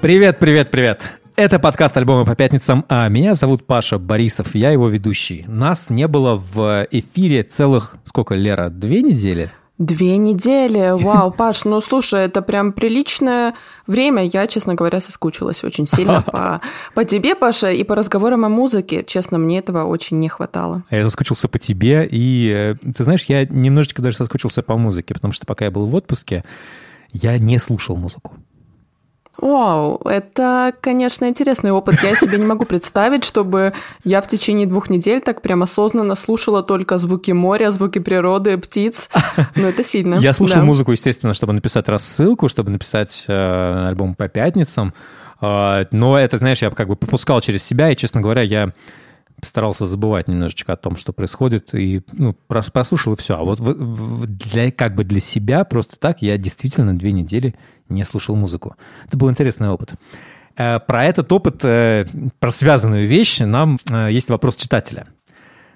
Привет, привет, привет. Это подкаст «Альбомы по пятницам», а меня зовут Паша Борисов, я его ведущий. Нас не было в эфире целых, сколько, Лера, две недели? Две недели. Вау, Паш, ну слушай, это прям приличное время. Я, честно говоря, соскучилась очень сильно по, по тебе, Паша, и по разговорам о музыке. Честно, мне этого очень не хватало. Я соскучился по тебе, и э, ты знаешь, я немножечко даже соскучился по музыке, потому что пока я был в отпуске, я не слушал музыку. Вау, это, конечно, интересный опыт. Я себе не могу представить, чтобы я в течение двух недель так прям осознанно слушала только звуки моря, звуки природы, птиц. Ну, это сильно. Я слушал да. музыку, естественно, чтобы написать рассылку, чтобы написать э, альбом по пятницам. Э, но это, знаешь, я как бы пропускал через себя, и, честно говоря, я старался забывать немножечко о том, что происходит, и ну, прослушал, и все. А вот для, как бы для себя просто так я действительно две недели не слушал музыку. Это был интересный опыт. Э, про этот опыт, э, про связанную вещь, нам э, есть вопрос читателя –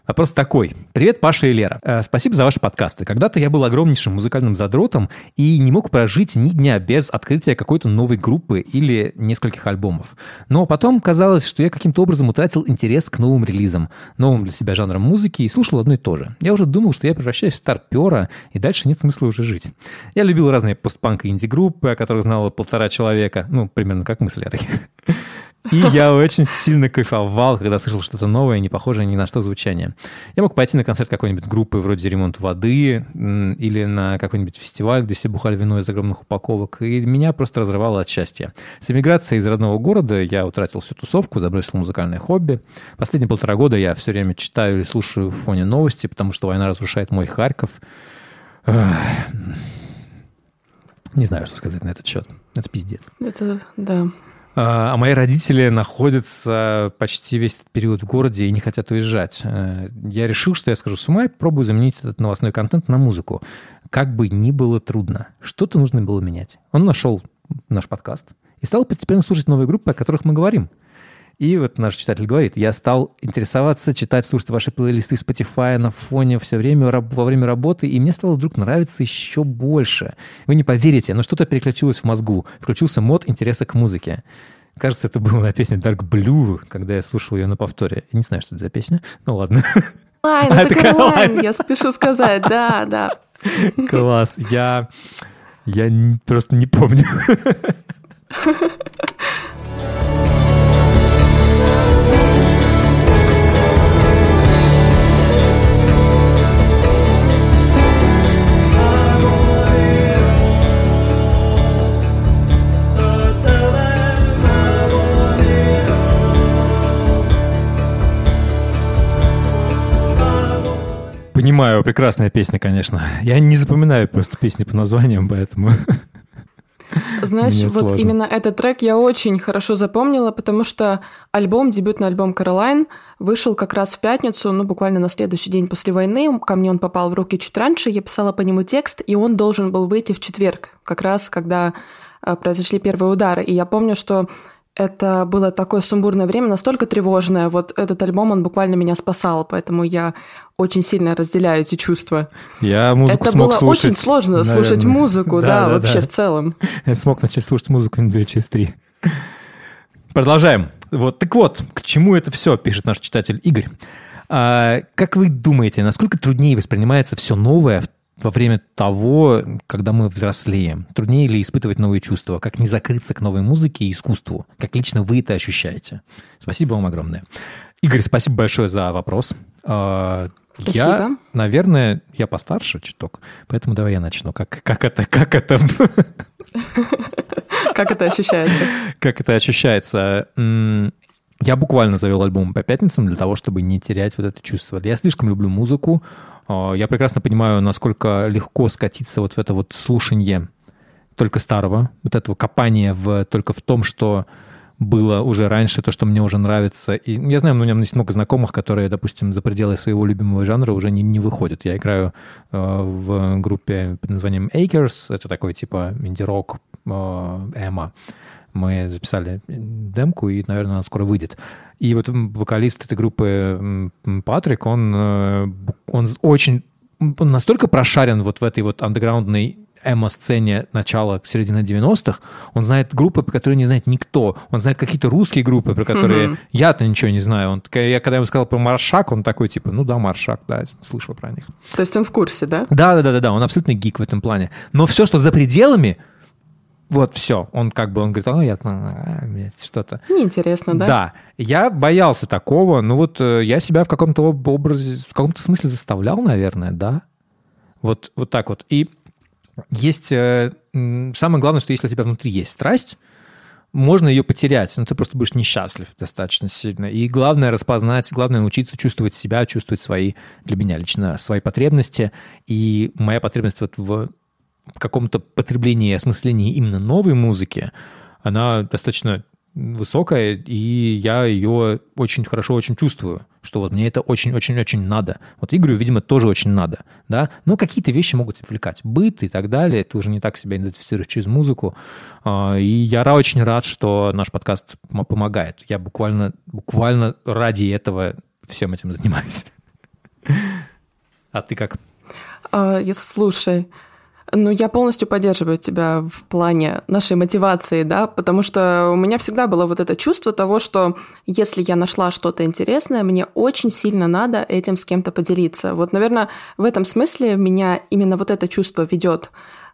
Вопрос такой. Привет, Паша и Лера. Э, спасибо за ваши подкасты. Когда-то я был огромнейшим музыкальным задротом и не мог прожить ни дня без открытия какой-то новой группы или нескольких альбомов. Но потом казалось, что я каким-то образом утратил интерес к новым релизам, новым для себя жанрам музыки и слушал одно и то же. Я уже думал, что я превращаюсь в старпера, и дальше нет смысла уже жить. Я любил разные постпанк и инди-группы, о которых знало полтора человека. Ну, примерно как мы с Лерой. И я очень сильно кайфовал, когда слышал что-то новое, не похожее ни на что звучание. Я мог пойти на концерт какой-нибудь группы вроде «Ремонт воды» или на какой-нибудь фестиваль, где все бухали вино из огромных упаковок, и меня просто разрывало от счастья. С эмиграцией из родного города я утратил всю тусовку, забросил музыкальное хобби. Последние полтора года я все время читаю и слушаю в фоне новости, потому что война разрушает мой Харьков. Не знаю, что сказать на этот счет. Это пиздец. Это, да. А, а мои родители находятся почти весь этот период в городе и не хотят уезжать. Э, я решил, что я скажу с ума и пробую заменить этот новостной контент на музыку. Как бы ни было трудно, что-то нужно было менять. Он нашел наш подкаст и стал постепенно слушать новые группы, о которых мы говорим. И вот наш читатель говорит, я стал интересоваться, читать, слушать ваши плейлисты Spotify на фоне все время, во время работы, и мне стало вдруг нравиться еще больше. Вы не поверите, но что-то переключилось в мозгу. Включился мод интереса к музыке. Кажется, это было на песне Dark Blue, когда я слушал ее на повторе. Я не знаю, что это за песня. Ну ладно. Caroline, это Caroline, я спешу сказать, да, да. Класс. Я, я просто не помню. Понимаю, прекрасная песня, конечно. Я не запоминаю просто песни по названиям, поэтому... Знаешь, вот сложно. именно этот трек я очень хорошо запомнила, потому что альбом, дебютный альбом Каролайн, вышел как раз в пятницу, ну, буквально на следующий день после войны. Ко мне он попал в руки чуть раньше, я писала по нему текст, и он должен был выйти в четверг, как раз когда э, произошли первые удары. И я помню, что это было такое сумбурное время, настолько тревожное. Вот этот альбом, он буквально меня спасал, поэтому я очень сильно разделяю эти чувства. Я музыку Это смог было слушать, очень сложно наверное. слушать музыку, да, да, да вообще да. в целом. Я смог начать слушать музыку на 2 через 3. Продолжаем. Вот, так вот, к чему это все, пишет наш читатель Игорь. А, как вы думаете, насколько труднее воспринимается все новое во время того, когда мы взрослеем? Труднее ли испытывать новые чувства? Как не закрыться к новой музыке и искусству? Как лично вы это ощущаете? Спасибо вам огромное. Игорь, спасибо большое за вопрос. А, спасибо. Я, наверное, я постарше чуток, поэтому давай я начну. Как, как это, как это... Как это ощущается? Как это ощущается? Я буквально завел альбом по пятницам для того, чтобы не терять вот это чувство. Я слишком люблю музыку. А, я прекрасно понимаю, насколько легко скатиться вот в это вот слушание только старого, вот этого копания в, только в том, что было уже раньше, то, что мне уже нравится. И я знаю, у меня есть много знакомых, которые, допустим, за пределы своего любимого жанра уже не, не выходят. Я играю э, в группе под названием Acres, это такой типа инди-рок, э, эмо. Мы записали демку, и, наверное, она скоро выйдет. И вот вокалист этой группы Патрик, он, э, он очень он настолько прошарен вот в этой вот андеграундной эмо-сцене начала, середины 90-х, он знает группы, про которые не знает никто. Он знает какие-то русские группы, про которые mm-hmm. я-то ничего не знаю. Он, я когда ему сказал про Маршак, он такой, типа, ну да, Маршак, да, слышал про них. То есть он в курсе, да? Да, да, да, да, он абсолютно гик в этом плане. Но все, что за пределами, вот все. Он как бы, он говорит, а, я а, что-то. Неинтересно, да? Да. Я боялся такого. Ну вот э, я себя в каком-то образе, в каком-то смысле заставлял, наверное, да. Вот, вот так вот. И есть... Э, самое главное, что если у тебя внутри есть страсть, можно ее потерять, но ты просто будешь несчастлив достаточно сильно. И главное распознать, главное научиться чувствовать себя, чувствовать свои, для меня лично, свои потребности. И моя потребность вот в каком-то потреблении и осмыслении именно новой музыки, она достаточно высокая, и я ее очень хорошо очень чувствую, что вот мне это очень-очень-очень надо. Вот Игорю, видимо, тоже очень надо, да, но какие-то вещи могут отвлекать, быт и так далее, ты уже не так себя идентифицируешь через музыку, а, и я очень рад, что наш подкаст помогает. Я буквально, буквально ради этого всем этим занимаюсь. А ты как? А, слушай, ну, я полностью поддерживаю тебя в плане нашей мотивации, да, потому что у меня всегда было вот это чувство того, что если я нашла что-то интересное, мне очень сильно надо этим с кем-то поделиться. Вот, наверное, в этом смысле меня именно вот это чувство ведет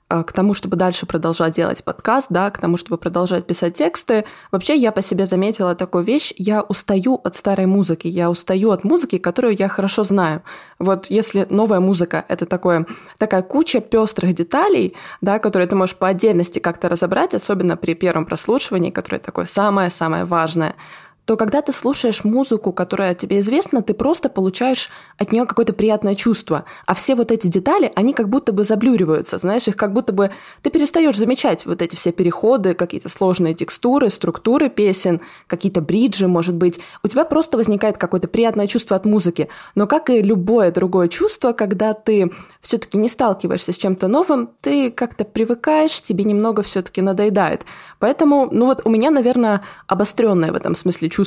к тому, чтобы дальше продолжать делать подкаст, да, к тому, чтобы продолжать писать тексты. Вообще, я по себе заметила такую вещь, я устаю от старой музыки, я устаю от музыки, которую я хорошо знаю. Вот если новая музыка — это такое, такая куча пестрых деталей, да, которые ты можешь по отдельности как-то разобрать, особенно при первом прослушивании, которое такое самое-самое важное — то когда ты слушаешь музыку, которая тебе известна, ты просто получаешь от нее какое-то приятное чувство. А все вот эти детали, они как будто бы заблюриваются, знаешь, их как будто бы ты перестаешь замечать вот эти все переходы, какие-то сложные текстуры, структуры песен, какие-то бриджи, может быть. У тебя просто возникает какое-то приятное чувство от музыки. Но как и любое другое чувство, когда ты все-таки не сталкиваешься с чем-то новым, ты как-то привыкаешь, тебе немного все-таки надоедает. Поэтому, ну вот у меня, наверное, обостренное в этом смысле чувство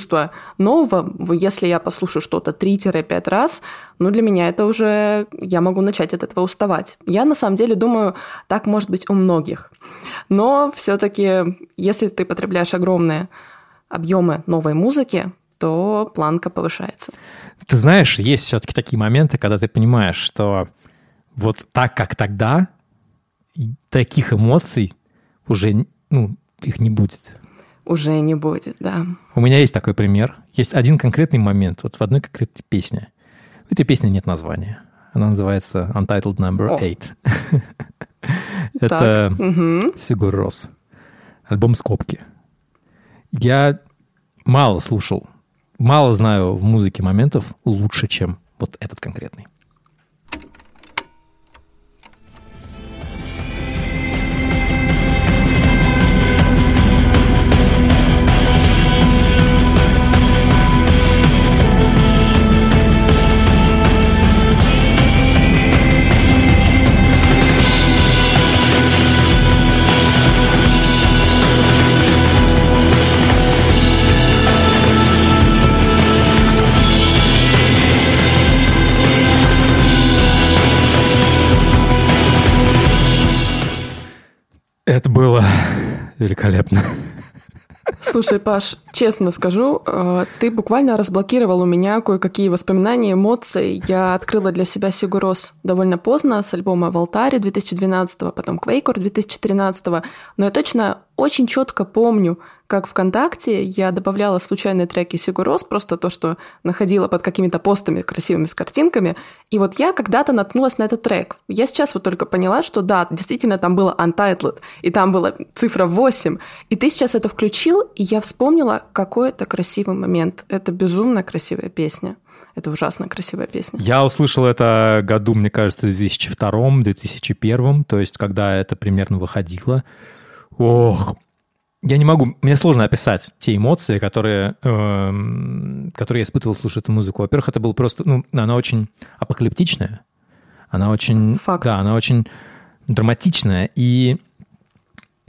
нового. Если я послушаю что-то 3-5 раз, ну для меня это уже, я могу начать от этого уставать. Я на самом деле думаю, так может быть у многих. Но все-таки, если ты потребляешь огромные объемы новой музыки, то планка повышается. Ты знаешь, есть все-таки такие моменты, когда ты понимаешь, что вот так, как тогда, таких эмоций уже ну, их не будет. Уже не будет, да. У меня есть такой пример. Есть один конкретный момент, вот в одной конкретной песне. У этой песни нет названия. Она называется Untitled Number 8. Это Сигур Рос. Альбом «Скобки». Я мало слушал, мало знаю в музыке моментов лучше, чем вот этот конкретный. Это было великолепно. Слушай, Паш, честно скажу, э, ты буквально разблокировал у меня кое-какие воспоминания, эмоции. Я открыла для себя Сигурос довольно поздно, с альбома «Валтари» 2012, потом «Квейкор» 2013, но я точно очень четко помню, как ВКонтакте я добавляла случайные треки Сигурос, просто то, что находила под какими-то постами красивыми с картинками. И вот я когда-то наткнулась на этот трек. Я сейчас вот только поняла, что да, действительно там было Untitled, и там была цифра 8. И ты сейчас это включил, и я вспомнила, какой это красивый момент. Это безумно красивая песня. Это ужасно красивая песня. Я услышал это году, мне кажется, в 2002-2001, то есть когда это примерно выходило. Ох, я не могу, мне сложно описать те эмоции, которые, э, которые я испытывал, слушая эту музыку. Во-первых, это было просто, ну, она очень апокалиптичная, она очень, Факт. да, она очень драматичная, и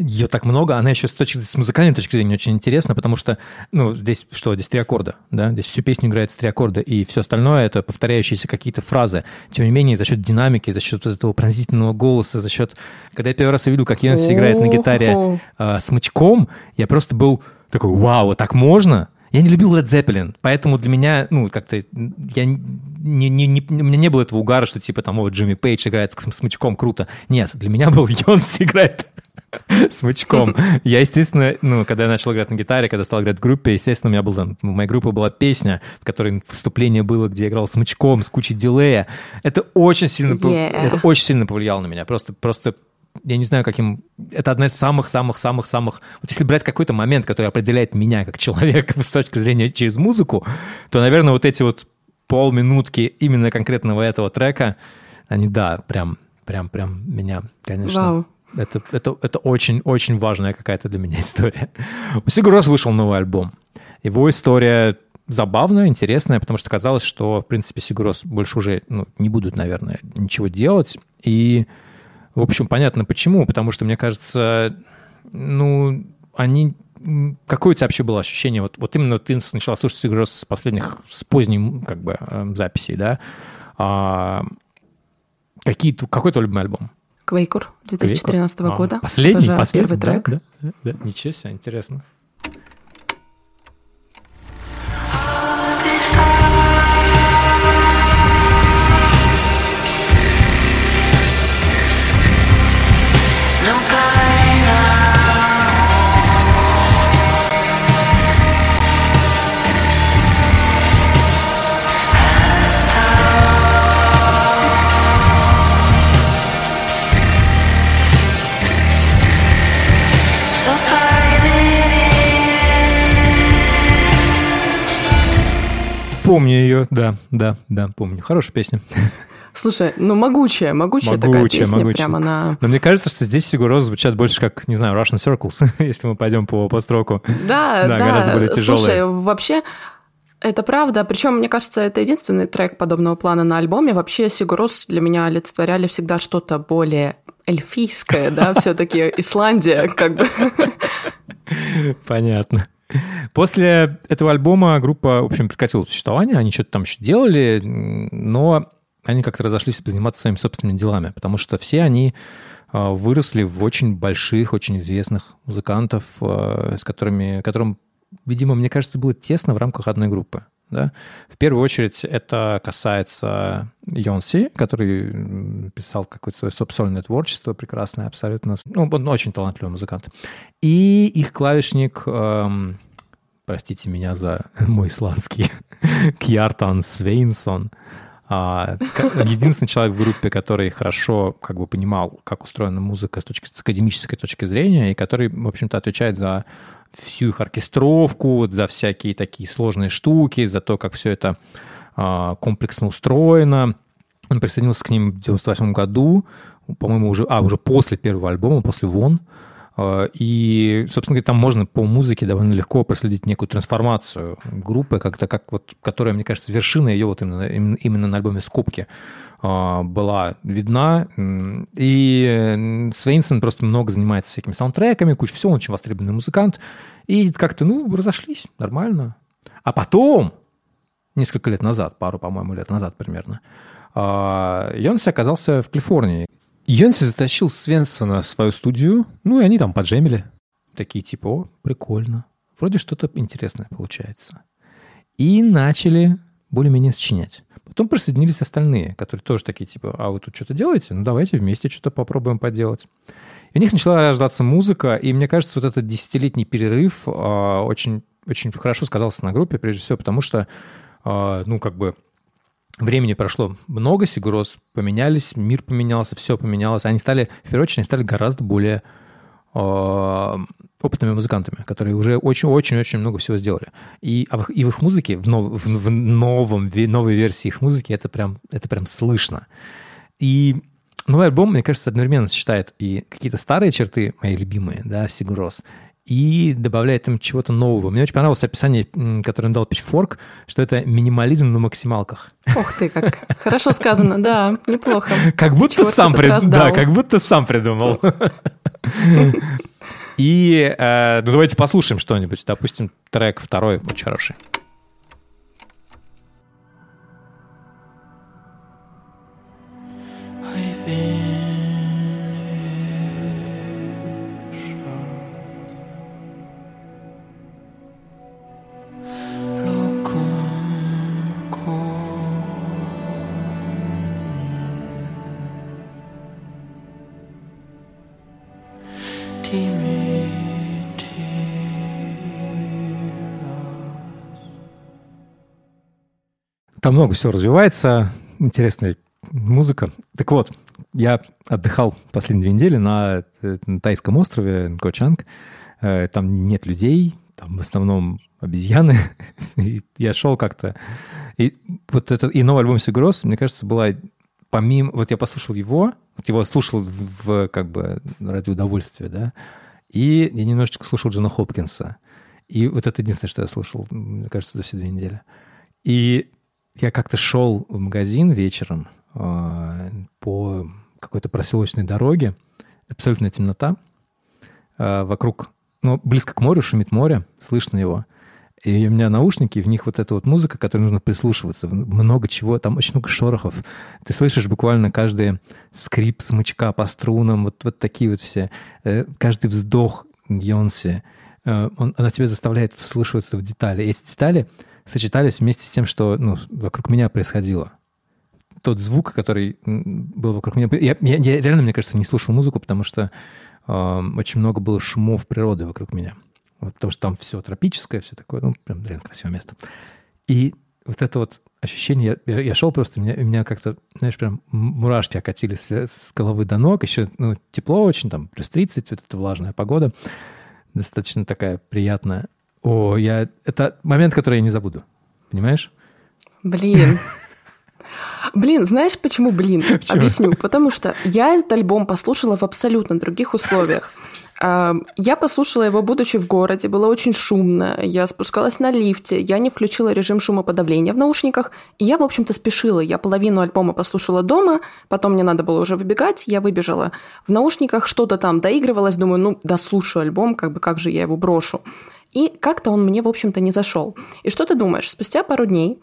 ее так много, она еще с, точки, с музыкальной точки зрения очень интересна, потому что, ну, здесь что, здесь три аккорда, да, здесь всю песню играет с три аккорда, и все остальное это повторяющиеся какие-то фразы. Тем не менее, за счет динамики, за счет этого пронзительного голоса, за счет... Когда я первый раз увидел, как Йонси играет на гитаре э, смычком, я просто был такой, вау, так можно? Я не любил Led Zeppelin, поэтому для меня, ну, как-то, я не, не, не, у меня не было этого угара, что типа там, вот Джимми Пейдж играет с смычком, круто. Нет, для меня был Йонс играет смычком. Я, естественно, ну, когда я начал играть на гитаре, когда стал играть в группе, естественно, у меня был там, в моей группе была песня, в которой вступление было, где я играл смычком, с кучей дилея. Это очень сильно, yeah. это очень сильно повлияло на меня. Просто, просто я не знаю, каким... Это одна из самых-самых-самых-самых... Вот если брать какой-то момент, который определяет меня как человека с точки зрения через музыку, то, наверное, вот эти вот полминутки именно конкретного этого трека, они, да, прям, прям, прям меня, конечно... Вау. Это, это, это очень-очень важная какая-то для меня история. У Сигурос вышел новый альбом. Его история забавная, интересная, потому что казалось, что, в принципе, Сигурос больше уже ну, не будут, наверное, ничего делать. И в общем, понятно почему, потому что, мне кажется, ну, они... Какое у тебя вообще было ощущение? Вот, вот именно ты начала слушать игру с последних, с поздней как бы эм, записей, да? А, какие, какой твой любимый альбом? Квейкур 2013 Квейкур? года. А, последний, Тоже последний, первый трек. Да, да, да, ничего себе, интересно. Помню ее, да, да, да, помню. Хорошая песня. Слушай, ну могучая, могучая, могучая такая песня, могучая. прямо на... Но мне кажется, что здесь Сигурозы звучат больше как, не знаю, Russian Circles, если мы пойдем по, по строку. Да, да, да, гораздо более тяжелые. Слушай, вообще, это правда. Причем, мне кажется, это единственный трек подобного плана на альбоме. Вообще, Сигурос для меня олицетворяли всегда что-то более эльфийское, да, все-таки Исландия, как бы. Понятно. После этого альбома группа, в общем, прекратила существование, они что-то там еще делали, но они как-то разошлись заниматься своими собственными делами, потому что все они а, выросли в очень больших, очень известных музыкантов, а, с которыми, которым, видимо, мне кажется, было тесно в рамках одной группы. Да? В первую очередь это касается Йонси, который писал какое-то свое собственное творчество, прекрасное абсолютно. Ну, он очень талантливый музыкант. И их клавишник, эм, простите меня за мой исландский, Кьяртан Свейнсон, а, единственный человек в группе, который хорошо как бы понимал, как устроена музыка с, точки, с академической точки зрения, и который, в общем-то, отвечает за всю их оркестровку, за всякие такие сложные штуки, за то, как все это а, комплексно устроено. Он присоединился к ним в 98 году, по-моему, уже, а, уже после первого альбома, после «Вон», и, собственно говоря, там можно по музыке довольно легко проследить некую трансформацию группы, как-то как вот, которая, мне кажется, вершина ее вот именно, именно на альбоме «Скобки» а, была видна. И Свейнсон просто много занимается всякими саундтреками, куча всего, он очень востребованный музыкант. И как-то, ну, разошлись нормально. А потом, несколько лет назад, пару, по-моему, лет назад примерно, Йонси оказался в Калифорнии. Йонси затащил Свенсона в свою студию, ну и они там поджемили. Такие типа, о, прикольно. Вроде что-то интересное получается. И начали более-менее сочинять. Потом присоединились остальные, которые тоже такие типа, а вы тут что-то делаете? Ну давайте вместе что-то попробуем поделать. И у них начала рождаться музыка, и мне кажется, вот этот десятилетний перерыв э, очень, очень хорошо сказался на группе, прежде всего потому, что, э, ну, как бы Времени прошло много, Сигурос поменялись, мир поменялся, все поменялось. Они стали, в первую очередь, они стали гораздо более э, опытными музыкантами, которые уже очень-очень-очень много всего сделали. И, а и в их музыке, в, нов, в, в новом, в новой версии их музыки это прям, это прям слышно. И новый альбом, мне кажется, одновременно сочетает и какие-то старые черты, мои любимые, да, Сигурос, и добавляет им чего-то нового. Мне очень понравилось описание, которое он дал Pitchfork, что это минимализм на максималках. Ох ты, как хорошо сказано, да, неплохо. Как будто сам придумал. Да, как будто сам придумал. И э, ну, давайте послушаем что-нибудь. Допустим, трек второй очень хороший. Там много всего развивается, интересная музыка. Так вот, я отдыхал последние две недели на, на тайском острове Нгочанг. Э, там нет людей, там в основном обезьяны. И я шел как-то... И вот этот и новый альбом Сигурос, мне кажется, была помимо... Вот я послушал его, вот его слушал в, в как бы ради удовольствия, да, и я немножечко слушал Джона Хопкинса. И вот это единственное, что я слушал, мне кажется, за все две недели. И я как-то шел в магазин вечером э, по какой-то проселочной дороге, абсолютная темнота, э, вокруг, ну, близко к морю, шумит море, слышно его. И у меня наушники, в них вот эта вот музыка, которой нужно прислушиваться. Много чего, там очень много шорохов. Ты слышишь буквально каждый скрип смычка по струнам, вот, вот такие вот все. Э, каждый вздох Йонси. Он, она тебя заставляет вслушиваться в детали. И эти детали сочетались вместе с тем, что ну, вокруг меня происходило. Тот звук, который был вокруг меня... Я, я, я реально, мне кажется, не слушал музыку, потому что э, очень много было шумов природы вокруг меня. Вот, потому что там все тропическое, все такое, ну, прям реально красивое место. И вот это вот ощущение, я, я шел просто, меня, меня как-то, знаешь, прям мурашки окатились с головы до ног, еще ну, тепло очень, там, плюс 30, вот эта влажная погода, достаточно такая приятная. О, я... Это момент, который я не забуду. Понимаешь? Блин. Блин, знаешь почему блин? Почему? Объясню. Потому что я этот альбом послушала в абсолютно других условиях. Я послушала его, будучи в городе, было очень шумно, я спускалась на лифте, я не включила режим шумоподавления в наушниках, и я, в общем-то, спешила. Я половину альбома послушала дома, потом мне надо было уже выбегать, я выбежала в наушниках, что-то там доигрывалось, думаю, ну, дослушаю альбом, как бы как же я его брошу. И как-то он мне, в общем-то, не зашел. И что ты думаешь? Спустя пару дней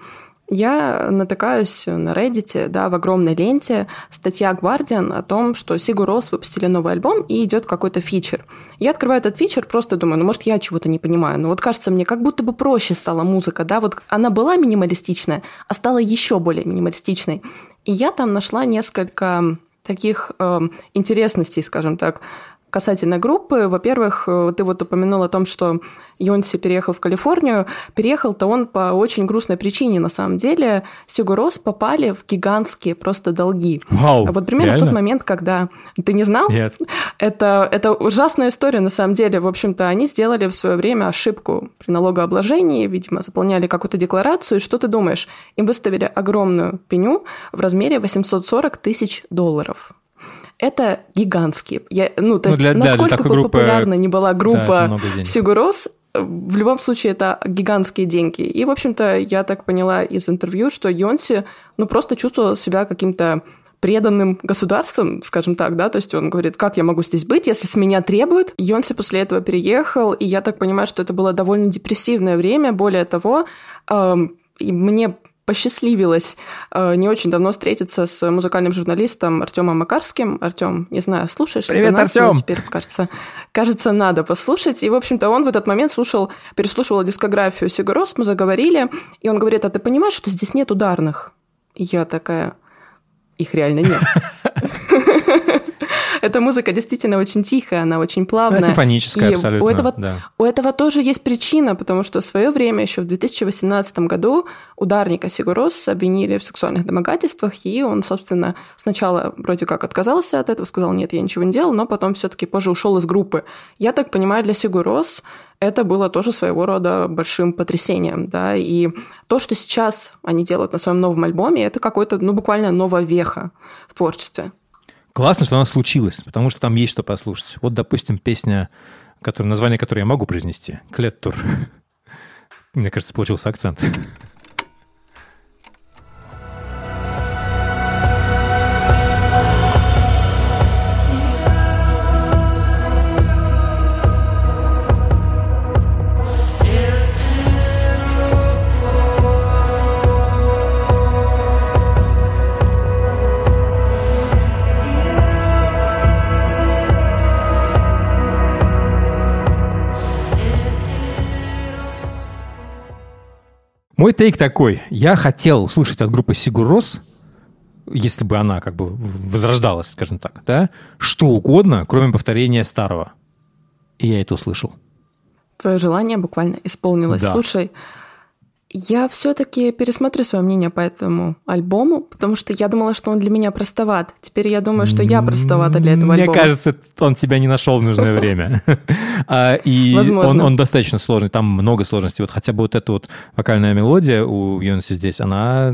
я натыкаюсь на Reddit, да, в огромной ленте, статья Guardian о том, что Sigur Rós выпустили новый альбом и идет какой-то фичер. Я открываю этот фичер, просто думаю, ну, может, я чего-то не понимаю. Но вот кажется мне, как будто бы проще стала музыка, да, вот она была минималистичная, а стала еще более минималистичной. И я там нашла несколько таких э, интересностей, скажем так, Касательно группы, во-первых, э, ты вот упомянул о том, что Йонси переехал в Калифорнию. Переехал-то он по очень грустной причине, на самом деле. Сигурос попали в гигантские просто долги. Вау, а вот примерно реально? в тот момент, когда... Ты не знал? Нет. Это, это ужасная история, на самом деле. В общем-то, они сделали в свое время ошибку при налогообложении, видимо, заполняли какую-то декларацию, и что ты думаешь? Им выставили огромную пеню в размере 840 тысяч долларов это гигантские. Я, ну, то ну, есть, для, насколько для бы группы... популярна не была группа да, Сигурос, в любом случае это гигантские деньги. И, в общем-то, я так поняла из интервью, что Йонси, ну, просто чувствовал себя каким-то преданным государством, скажем так, да, то есть он говорит, как я могу здесь быть, если с меня требуют. Йонси после этого переехал, и я так понимаю, что это было довольно депрессивное время. Более того, эм, мне посчастливилось э, не очень давно встретиться с музыкальным журналистом Артемом Макарским. Артем, не знаю, слушаешь Привет, ли ты нас? Артем! теперь, кажется, кажется, надо послушать. И, в общем-то, он в этот момент слушал, переслушивал дискографию Сигурос, мы заговорили, и он говорит, а ты понимаешь, что здесь нет ударных? И я такая, их реально нет. Эта музыка действительно очень тихая, она очень плавная. Она симфоническая и абсолютно. У этого, да. у этого тоже есть причина, потому что в свое время, еще в 2018 году, ударника Сигурос обвинили в сексуальных домогательствах, и он, собственно, сначала вроде как отказался от этого, сказал, нет, я ничего не делал, но потом все-таки позже ушел из группы. Я так понимаю, для Сигурос это было тоже своего рода большим потрясением, да, и то, что сейчас они делают на своем новом альбоме, это какой-то, ну, буквально новая веха в творчестве. Классно, что оно случилось, потому что там есть что послушать. Вот, допустим, песня, которая, название которой я могу произнести. Клеттур. Мне кажется, получился акцент. Мой тейк такой. Я хотел услышать от группы Сигурос, если бы она как бы возрождалась, скажем так, да, что угодно, кроме повторения старого. И я это услышал. Твое желание буквально исполнилось. Да. Слушай, я все-таки пересмотрю свое мнение по этому альбому, потому что я думала, что он для меня простоват. Теперь я думаю, что я простовата для этого Мне альбома. Мне кажется, он тебя не нашел в нужное время. А, и он, он достаточно сложный, там много сложностей. Вот хотя бы вот эта вот вокальная мелодия у Йонси здесь, она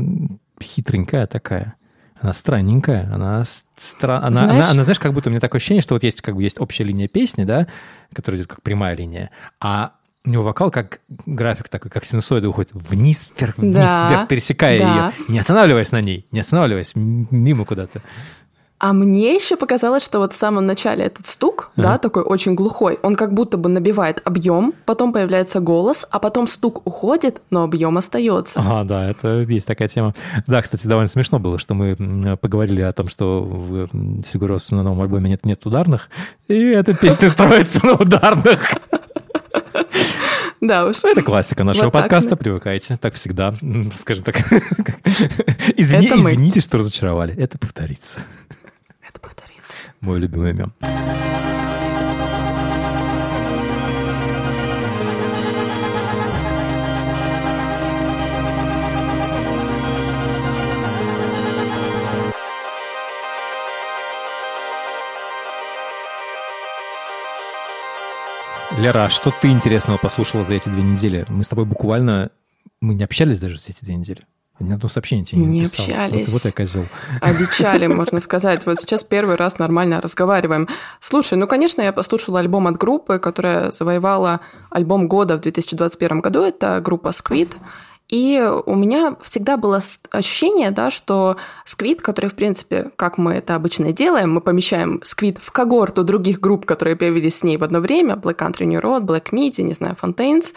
хитренькая такая. Она странненькая, она, стра... она, знаешь... Она, она, знаешь, как будто у меня такое ощущение, что вот есть как бы есть общая линия песни, да, которая идет как прямая линия, а у него вокал как график такой, как синусоида уходит вниз, вверх, вниз, да, вверх, пересекая да. ее, не останавливаясь на ней, не останавливаясь мимо куда-то. А мне еще показалось, что вот в самом начале этот стук, а. да, такой очень глухой, он как будто бы набивает объем, потом появляется голос, а потом стук уходит, но объем остается. Ага, да, это есть такая тема. Да, кстати, довольно смешно было, что мы поговорили о том, что в Сигурос на новом альбоме нет, нет ударных, и эта песня строится на ударных. Да уж. Это классика нашего вот подкаста, так, привыкайте. Так всегда, скажем так. Извини, извините, что разочаровали. Это повторится. Это повторится. Мой любимый мем. Лера, а что ты интересного послушала за эти две недели? Мы с тобой буквально... Мы не общались даже за эти две недели. Ни одно сообщение тебе не, не написал. общались. Вот, вот я козел. Одичали, можно сказать. Вот сейчас первый раз нормально разговариваем. Слушай, ну, конечно, я послушала альбом от группы, которая завоевала альбом года в 2021 году. Это группа Squid. И у меня всегда было ощущение, да, что сквит, который, в принципе, как мы это обычно делаем, мы помещаем сквит в когорту других групп, которые появились с ней в одно время, Black Country New Road, Black Midi, не знаю, Fontaines,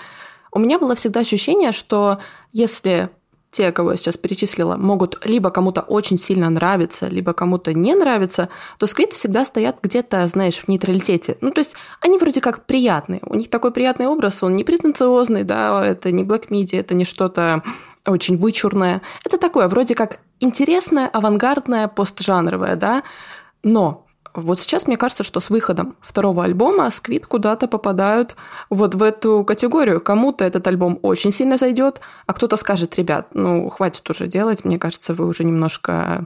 у меня было всегда ощущение, что если те, кого я сейчас перечислила, могут либо кому-то очень сильно нравиться, либо кому-то не нравиться, то сквит всегда стоят где-то, знаешь, в нейтралитете. Ну, то есть они вроде как приятные. У них такой приятный образ, он не претенциозный, да, это не Black Media, это не что-то очень вычурное. Это такое, вроде как интересное, авангардное, постжанровое, да, но вот сейчас мне кажется, что с выходом второго альбома Сквит куда-то попадают вот в эту категорию. Кому-то этот альбом очень сильно зайдет, а кто-то скажет, ребят, ну хватит уже делать, мне кажется, вы уже немножко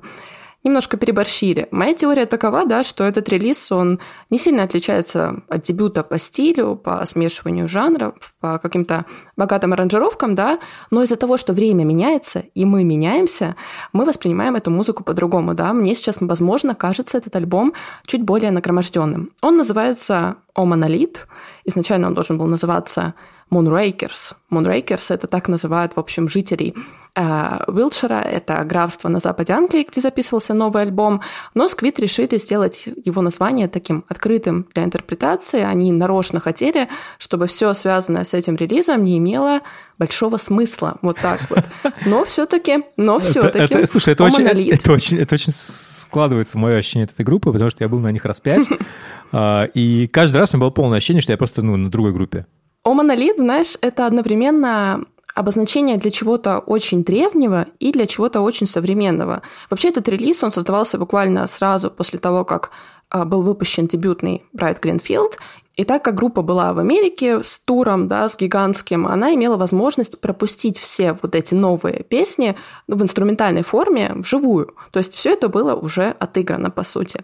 немножко переборщили. Моя теория такова, да, что этот релиз, он не сильно отличается от дебюта по стилю, по смешиванию жанров, по каким-то богатым аранжировкам, да, но из-за того, что время меняется, и мы меняемся, мы воспринимаем эту музыку по-другому, да. Мне сейчас, возможно, кажется этот альбом чуть более нагроможденным. Он называется «О монолит». Изначально он должен был называться Moonrakers. Moonrakers — это так называют, в общем, жителей э, Уилтшира, это графство на западе Англии, где записывался новый альбом, но Сквит решили сделать его название таким открытым для интерпретации. Они нарочно хотели, чтобы все связанное с этим релизом не имело большого смысла, вот так вот. Но все-таки, но все-таки. слушай, это очень, это, очень, это очень складывается мое ощущение этой группы, потому что я был на них раз пять, а, и каждый раз у меня было полное ощущение, что я просто ну, на другой группе. О монолит, знаешь, это одновременно обозначение для чего-то очень древнего и для чего-то очень современного. Вообще этот релиз, он создавался буквально сразу после того, как а, был выпущен дебютный Bright Greenfield, и так как группа была в Америке с туром, да, с гигантским, она имела возможность пропустить все вот эти новые песни в инструментальной форме вживую. То есть все это было уже отыграно, по сути.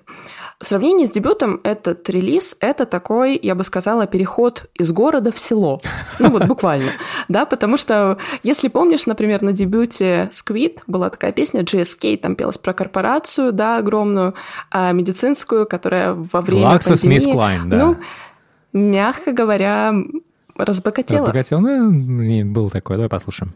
В сравнении с дебютом этот релиз — это такой, я бы сказала, переход из города в село. Ну вот буквально. Да, потому что, если помнишь, например, на дебюте Squid была такая песня GSK, там пелась про корпорацию, да, огромную, а медицинскую, которая во время Лакса пандемии... Смит Клайн, да. Ну, мягко говоря, разбогатела. Разбогатела? Ну, был такой. Давай послушаем.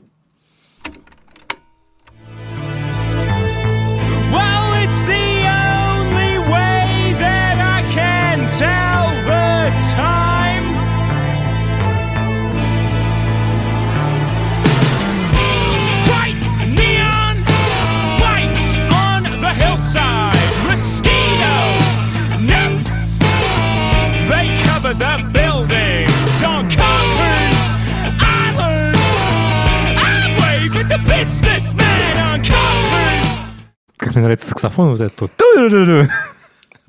Как мне нравится саксофон вот этот.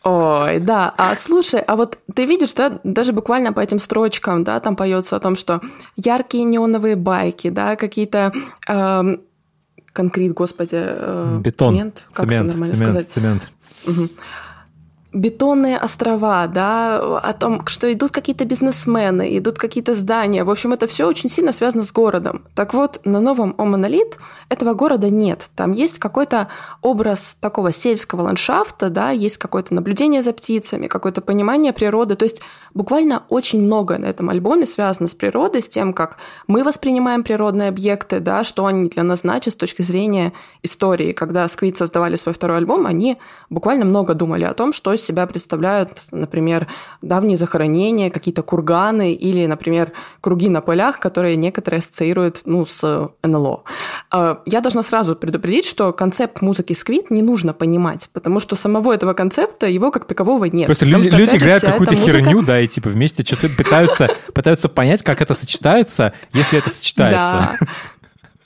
Ой, да. А слушай, а вот ты видишь, да, даже буквально по этим строчкам, да, там поется о том, что яркие неоновые байки, да, какие-то э, конкрет, господи, э, бетон, цемент, как цемент, это нормально цемент, сказать? Цемент. Угу бетонные острова, да, о том, что идут какие-то бизнесмены, идут какие-то здания. В общем, это все очень сильно связано с городом. Так вот, на новом Омонолит этого города нет. Там есть какой-то образ такого сельского ландшафта, да, есть какое-то наблюдение за птицами, какое-то понимание природы. То есть буквально очень много на этом альбоме связано с природой, с тем, как мы воспринимаем природные объекты, да, что они для нас значат с точки зрения истории. Когда Сквит создавали свой второй альбом, они буквально много думали о том, что себя представляют, например, давние захоронения, какие-то курганы или, например, круги на полях, которые некоторые ассоциируют ну, с НЛО. А, я должна сразу предупредить, что концепт музыки сквит не нужно понимать, потому что самого этого концепта его как такового нет. Просто люди, что, люди играют какую-то музыка... херню, да, и типа вместе что-то пытаются, пытаются понять, как это сочетается, если это сочетается. Да.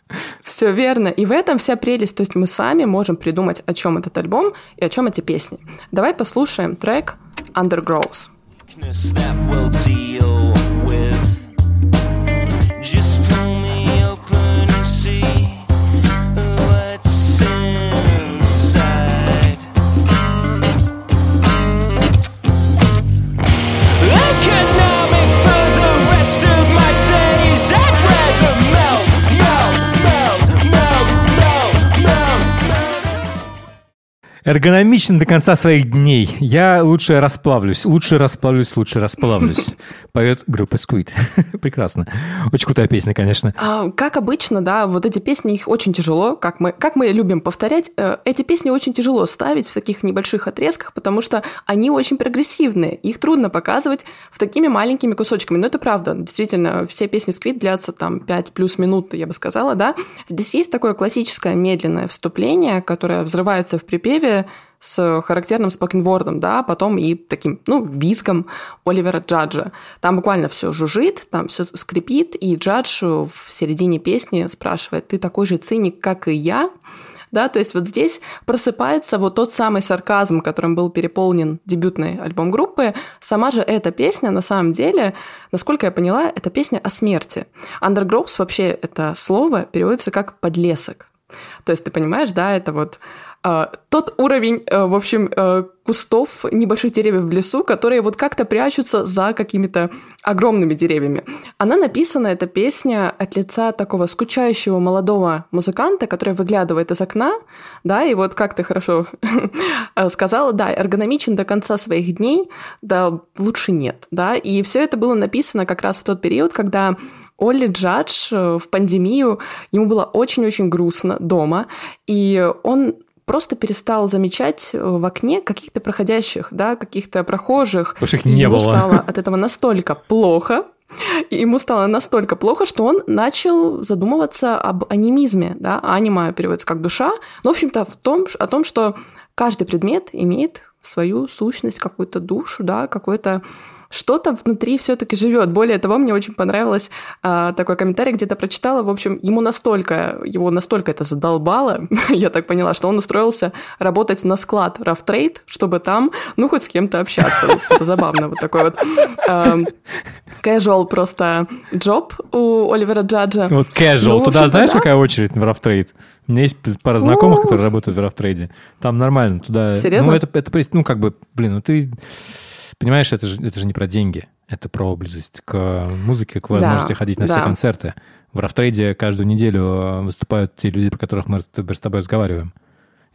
Все верно. И в этом вся прелесть. То есть мы сами можем придумать, о чем этот альбом и о чем эти песни. Давай послушаем трек Undergrows. Эргономичен до конца своих дней. Я лучше расплавлюсь, лучше расплавлюсь, лучше расплавлюсь. Поет группа Squid. Прекрасно. Очень крутая песня, конечно. А, как обычно, да, вот эти песни, их очень тяжело, как мы, как мы любим повторять, э, эти песни очень тяжело ставить в таких небольших отрезках, потому что они очень прогрессивные. Их трудно показывать в такими маленькими кусочками. Но это правда. Действительно, все песни Squid длятся там 5 плюс минут, я бы сказала, да. Здесь есть такое классическое медленное вступление, которое взрывается в припеве, с характерным спокенвордом, да, потом и таким, ну, визгом Оливера Джаджа. Там буквально все жужжит, там все скрипит, и Джадж в середине песни спрашивает, ты такой же циник, как и я? Да, то есть вот здесь просыпается вот тот самый сарказм, которым был переполнен дебютный альбом группы. Сама же эта песня, на самом деле, насколько я поняла, это песня о смерти. Undergrows вообще это слово переводится как «подлесок». То есть ты понимаешь, да, это вот а, тот уровень, э, в общем, э, кустов, небольших деревьев в лесу, которые вот как-то прячутся за какими-то огромными деревьями. Она написана, эта песня, от лица такого скучающего молодого музыканта, который выглядывает из окна, да, и вот как ты хорошо сказала, да, эргономичен до конца своих дней, да, лучше нет, да, и все это было написано как раз в тот период, когда Олли Джадж э, в пандемию, ему было очень-очень грустно дома, и он просто перестал замечать э, в окне каких-то проходящих, да, каких-то прохожих. Потому что их не ему было. стало от этого настолько плохо, и ему стало настолько плохо, что он начал задумываться об анимизме, да, анима переводится как душа, но, в общем-то, в том, о том, что каждый предмет имеет свою сущность, какую-то душу, да, какой-то что-то внутри все-таки живет. Более того, мне очень понравилось а, такой комментарий, где-то прочитала. В общем, ему настолько, его настолько это задолбало, я так поняла, что он устроился работать на склад Trade, чтобы там, ну, хоть с кем-то общаться. Это забавно, вот такой вот а, casual просто джоб у Оливера Джаджа. Вот casual. Ну, туда знаешь, какая очередь в Trade? У меня есть пара знакомых, которые работают в Trade. Там нормально, туда... Серьезно? Ну, это, это, ну, как бы, блин, ну ты Понимаешь, это же, это же не про деньги, это про близость к музыке, к возможности да, ходить на да. все концерты. В Рафтрейде каждую неделю э, выступают те люди, про которых мы с тобой разговариваем.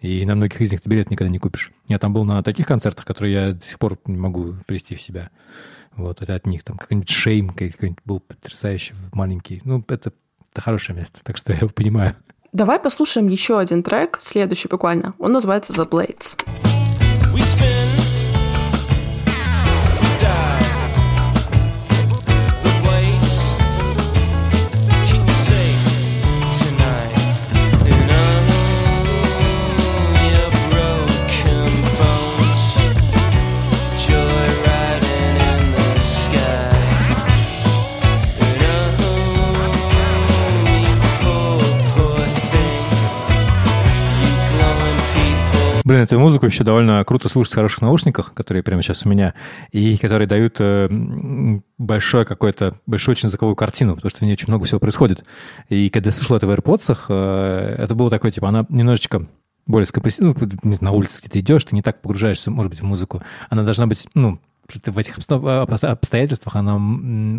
И на многих из них ты билет никогда не купишь. Я там был на таких концертах, которые я до сих пор не могу привести в себя. Вот, это от них. Там какой-нибудь шейм какой-нибудь был потрясающий, маленький. Ну, это, это хорошее место, так что я его понимаю. Давай послушаем еще один трек, следующий буквально. Он называется «The Blades». Блин, эту музыку еще довольно круто слушать в хороших наушниках, которые прямо сейчас у меня, и которые дают э, большое какое-то, большую очень звуковую картину, потому что в ней очень много всего происходит. И когда я слушал это в AirPods, э, это было такое, типа, она немножечко более скомпрессирована, ну, на улице где ты идешь, ты не так погружаешься, может быть, в музыку. Она должна быть, ну, в этих обстоятельствах она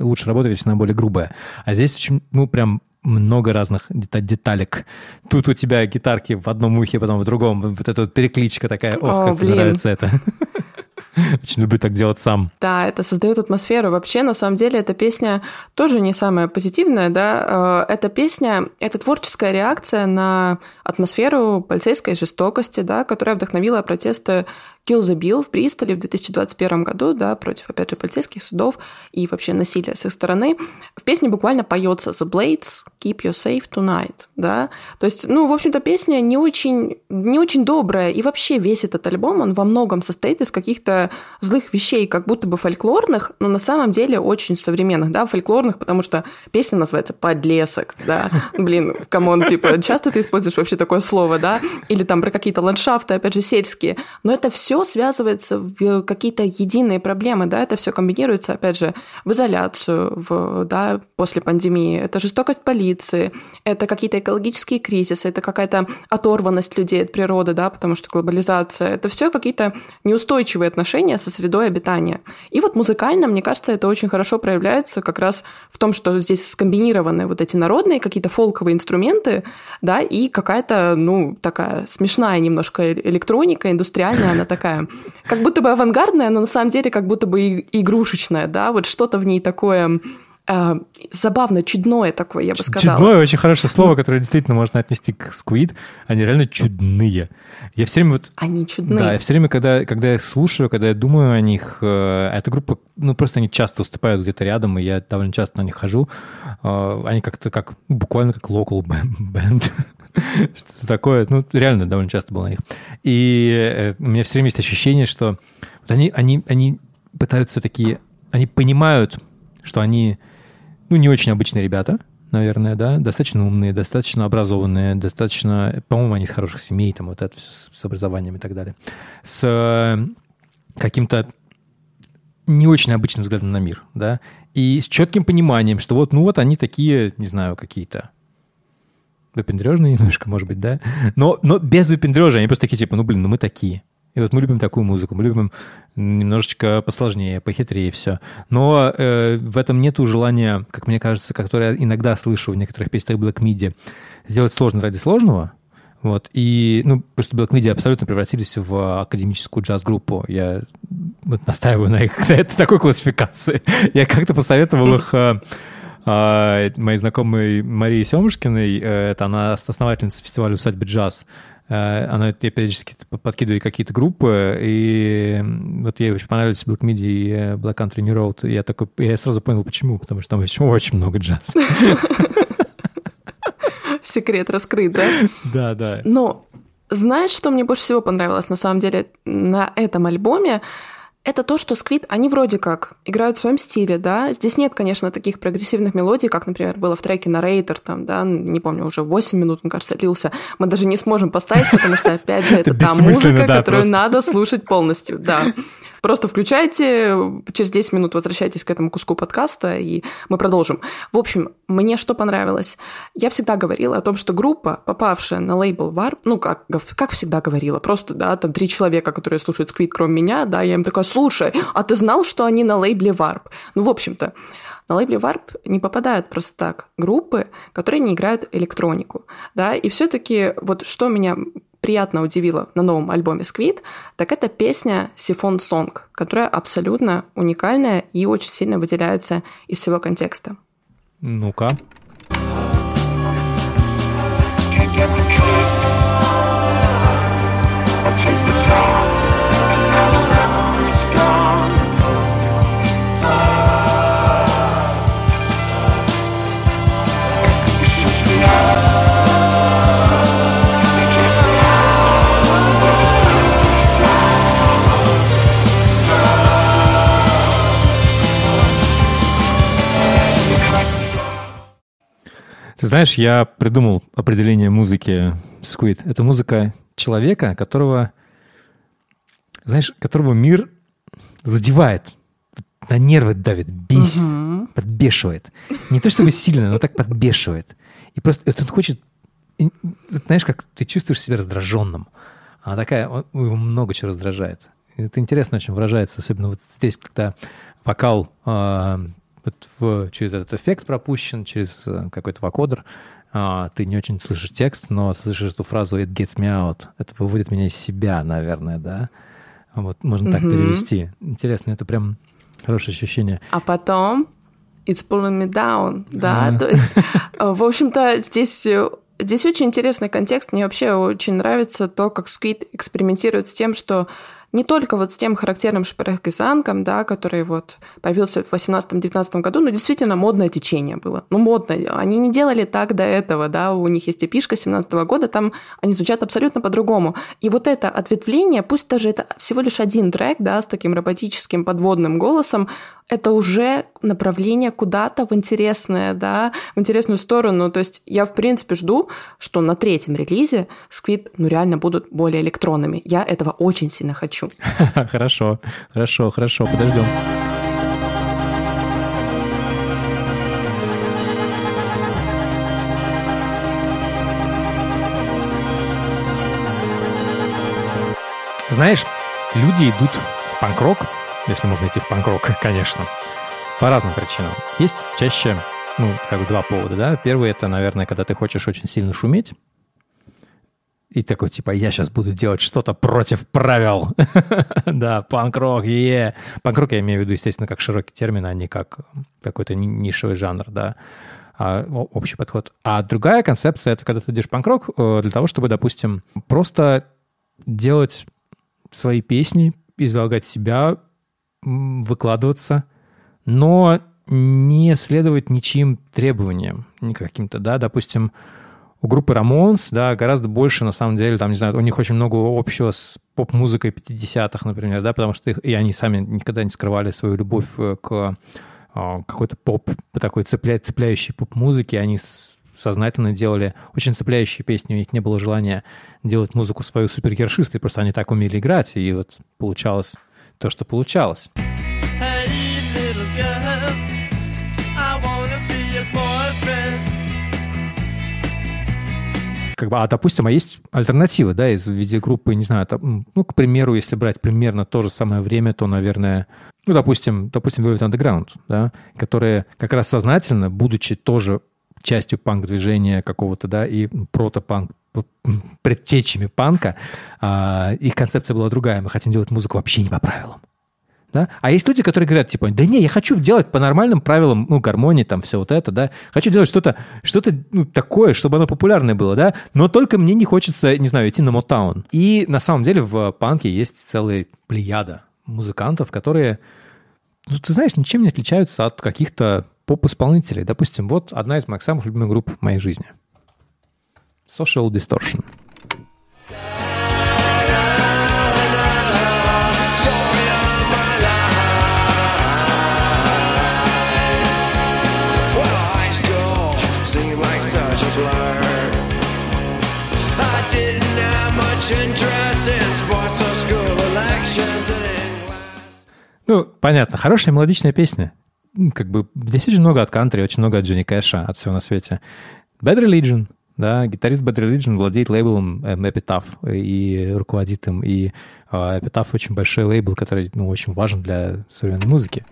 лучше работает, если она более грубая. А здесь очень, ну, прям много разных деталек. Тут у тебя гитарки в одном ухе, потом в другом. Вот эта вот перекличка такая. Ох, О, как блин. нравится это. Очень люблю так делать сам. Да, это создает атмосферу. Вообще, на самом деле, эта песня тоже не самая позитивная, да. Э, эта песня — это творческая реакция на атмосферу полицейской жестокости, да, которая вдохновила протесты Kill the Bill в Бристоле в 2021 году, да, против, опять же, полицейских судов и вообще насилия с их стороны. В песне буквально поется The Blades, Keep You Safe Tonight, да. То есть, ну, в общем-то, песня не очень, не очень добрая, и вообще весь этот альбом, он во многом состоит из каких-то злых вещей, как будто бы фольклорных, но на самом деле очень современных, да, фольклорных, потому что песня называется «Подлесок», да. Блин, come on, типа, часто ты используешь вообще такое слово, да? Или там про какие-то ландшафты, опять же, сельские. Но это все все связывается в какие-то единые проблемы, да, это все комбинируется, опять же, в изоляцию, в, да, после пандемии. Это жестокость полиции, это какие-то экологические кризисы, это какая-то оторванность людей от природы, да, потому что глобализация. Это все какие-то неустойчивые отношения со средой обитания. И вот музыкально, мне кажется, это очень хорошо проявляется как раз в том, что здесь скомбинированы вот эти народные какие-то фолковые инструменты, да, и какая-то, ну, такая смешная немножко электроника, индустриальная, она такая такая, как будто бы авангардная, но на самом деле как будто бы игрушечная, да, вот что-то в ней такое э, забавно, чудное такое, я бы сказала. Чудное очень хорошее слово, которое действительно можно отнести к Squid. Они реально чудные. Я все время вот... Они чудные. Да, я все время, когда, когда я их слушаю, когда я думаю о них, э, эта группа, ну, просто они часто выступают где-то рядом, и я довольно часто на них хожу. Э, они как-то как, буквально как local band. Что-то такое, ну, реально довольно часто было на них. И э, у меня все время есть ощущение, что вот они, они, они пытаются такие, они понимают, что они, ну, не очень обычные ребята, наверное, да, достаточно умные, достаточно образованные, достаточно, по-моему, они из хороших семей, там вот это все с образованием и так далее, с э, каким-то не очень обычным взглядом на мир, да, и с четким пониманием, что вот, ну вот они такие, не знаю, какие-то выпендрежные немножко, может быть, да, но, но без выпендрежа, они просто такие, типа, ну, блин, ну мы такие. И вот мы любим такую музыку, мы любим немножечко посложнее, похитрее все. Но э, в этом нету желания, как мне кажется, которое я иногда слышу в некоторых песнях Black Midi, сделать сложно ради сложного. Вот. И, ну, потому что Black Midi абсолютно превратились в академическую джаз-группу. Я вот настаиваю на, их, на этой такой классификации. Я как-то посоветовал их э, моей знакомой Марии Семушкиной, э, это она основательница фестиваля «Усадьбы джаз», э, она я периодически подкидывает какие-то группы, и вот ей очень понравились Black Midi и э, Black Country New Road. И я, такой, я сразу понял, почему, потому что там очень, очень много джаза. Секрет раскрыт, да? Да, да. Но знаешь, что мне больше всего понравилось на самом деле на этом альбоме? Это то, что Сквит, они вроде как играют в своем стиле, да. Здесь нет, конечно, таких прогрессивных мелодий, как, например, было в треке Narrator, там, да, не помню, уже 8 минут, мне кажется, лился. Мы даже не сможем поставить, потому что, опять же, это та музыка, которую надо слушать полностью, да. Просто включайте, через 10 минут возвращайтесь к этому куску подкаста, и мы продолжим. В общем, мне что понравилось? Я всегда говорила о том, что группа, попавшая на лейбл Warp, ну, как, как всегда говорила, просто, да, там три человека, которые слушают Squid, кроме меня, да, я им такая, слушай, а ты знал, что они на лейбле Warp? Ну, в общем-то, на лейбле Warp не попадают просто так группы, которые не играют электронику, да, и все-таки вот что меня приятно удивило на новом альбоме Squid, так это песня Siphon Song, которая абсолютно уникальная и очень сильно выделяется из всего контекста. Ну-ка. Ты знаешь, я придумал определение музыки Squid. Это музыка человека, которого знаешь, которого мир задевает, на нервы давит, бесит, угу. подбешивает. Не то чтобы сильно, но так подбешивает. И просто это он хочет, знаешь, как ты чувствуешь себя раздраженным. Она такая, он, его много чего раздражает. Это интересно очень выражается, особенно вот здесь, когда вокал э, вот в, через этот эффект пропущен, через э, какой-то вокодер, э, ты не очень слышишь текст, но слышишь эту фразу «it gets me out». Это выводит меня из себя, наверное, да? Вот можно так перевести. Интересно, это прям хорошее ощущение. А потом «it's pulling me down», да? Mm. То есть, э, в общем-то, здесь Здесь очень интересный контекст. Мне вообще очень нравится то, как Squid экспериментирует с тем, что не только вот с тем характерным шпрехгесангом, да, который вот появился в 18-19 году, но действительно модное течение было. Ну, модное. Они не делали так до этого, да, у них есть эпишка 17 года, там они звучат абсолютно по-другому. И вот это ответвление, пусть даже это всего лишь один трек, да, с таким роботическим подводным голосом, это уже направление куда-то в интересное, да, в интересную сторону. То есть я, в принципе, жду, что на третьем релизе Squid, ну, реально будут более электронными. Я этого очень сильно хочу. Хорошо, хорошо, хорошо, подождем. Знаешь, люди идут в панк-рок если можно идти в панк-рок, конечно. По разным причинам. Есть чаще, ну, как бы два повода, да. Первый — это, наверное, когда ты хочешь очень сильно шуметь, и такой, типа, я сейчас буду делать что-то против правил. да, панк-рок, е Панк-рок я имею в виду, естественно, как широкий термин, а не как какой-то нишевый жанр, да. А, общий подход. А другая концепция — это когда ты идешь панк-рок э, для того, чтобы, допустим, просто делать свои песни, излагать себя, выкладываться, но не следовать ничьим требованиям, не каким-то, да, допустим, у группы Ramones, да, гораздо больше, на самом деле, там, не знаю, у них очень много общего с поп-музыкой 50-х, например, да, потому что их, и они сами никогда не скрывали свою любовь э, к а, какой-то поп, такой цепля, цепляющей поп-музыке, они сознательно делали очень цепляющие песни, у них не было желания делать музыку свою супергершистой, просто они так умели играть, и вот получалось то, что получалось. Как бы, а допустим, а есть альтернативы, да, из виде группы, не знаю, там, ну, к примеру, если брать примерно то же самое время, то, наверное, ну, допустим, допустим, Velvet Underground, да, которые как раз сознательно, будучи тоже частью панк-движения какого-то, да, и прото-панк предтечами панка, а, их концепция была другая. Мы хотим делать музыку вообще не по правилам. Да? А есть люди, которые говорят, типа, да не, я хочу делать по нормальным правилам, ну, гармонии, там, все вот это, да. Хочу делать что-то, что-то ну, такое, чтобы оно популярное было, да. Но только мне не хочется, не знаю, идти на Мотаун. И на самом деле в панке есть целая плеяда музыкантов, которые, ну, ты знаешь, ничем не отличаются от каких-то поп-исполнителей. Допустим, вот одна из моих самых любимых групп в моей жизни – Social Distortion. Ну, понятно, хорошая мелодичная песня. Как бы здесь очень много от кантри, очень много от Джонни Кэша, от всего на свете. Bad Religion, да, гитарист Bad Religion владеет лейблом эм, Epitaph и руководит им. И uh, Epitaph очень большой лейбл, который ну, очень важен для современной музыки.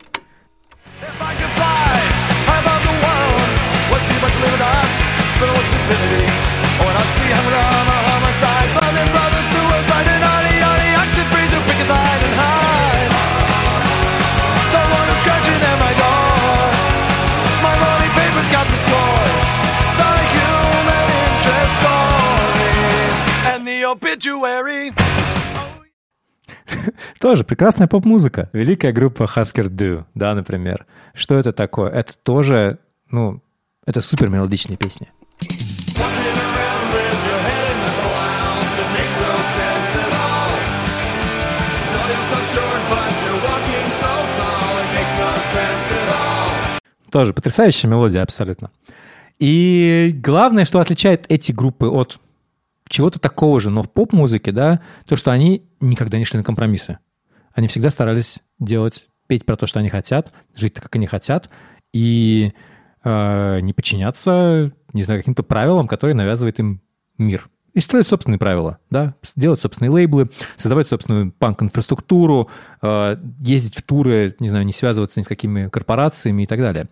Obituary. Тоже прекрасная поп-музыка. Великая группа Husker Du, да, например. Что это такое? Это тоже, ну, это супер мелодичные песни. Тоже потрясающая мелодия абсолютно. И главное, что отличает эти группы от чего-то такого же, но в поп-музыке, да, то, что они никогда не шли на компромиссы. Они всегда старались делать, петь про то, что они хотят, жить так, как они хотят, и э, не подчиняться, не знаю, каким-то правилам, которые навязывает им мир. И строить собственные правила, да, делать собственные лейблы, создавать собственную панк-инфраструктуру, э, ездить в туры, не знаю, не связываться ни с какими корпорациями и так далее.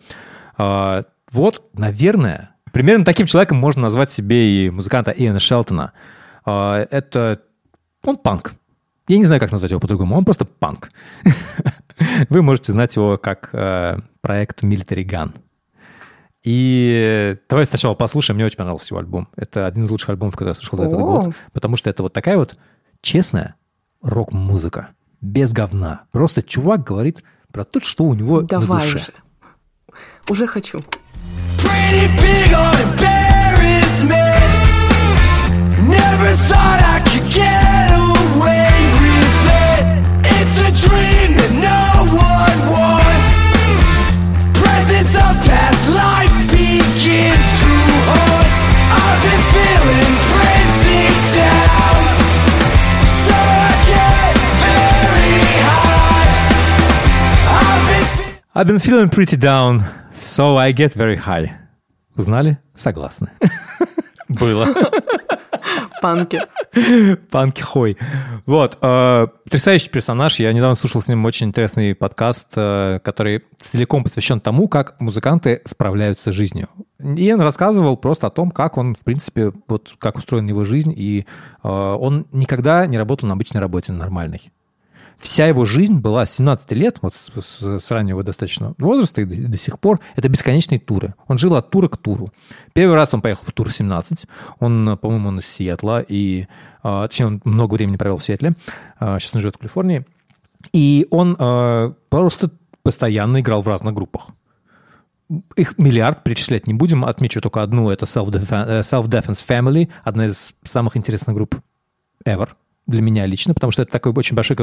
Э, вот, наверное, примерно таким человеком можно назвать себе и музыканта Иэна Шелтона. Э, это он панк. Я не знаю, как назвать его по-другому. Он просто панк. Вы можете знать его как э, проект Military Gun. И давай сначала послушаем. Мне очень понравился его альбом. Это один из лучших альбомов, который я слышал за этот год. Потому что это вот такая вот честная рок-музыка. Без говна. Просто чувак говорит про то, что у него Давай на душе. Уже. Уже хочу. I've been feeling pretty down, so I get very high. Узнали? Согласны. Было. Панки. Панки Хой. Вот. Э, потрясающий персонаж. Я недавно слушал с ним очень интересный подкаст, э, который целиком посвящен тому, как музыканты справляются с жизнью. И он рассказывал просто о том, как он, в принципе, вот как устроена его жизнь, и э, он никогда не работал на обычной работе, нормальной вся его жизнь была с 17 лет, вот с, с, с раннего достаточно возраста и до, до сих пор, это бесконечные туры. Он жил от тура к туру. Первый раз он поехал в тур 17, он, по-моему, он из Сиэтла, и, а, точнее, он много времени провел в Сиэтле, а, сейчас он живет в Калифорнии, и он а, просто постоянно играл в разных группах. Их миллиард перечислять не будем. Отмечу только одну. Это Self-Defense Family, одна из самых интересных групп ever для меня лично, потому что это такой очень большой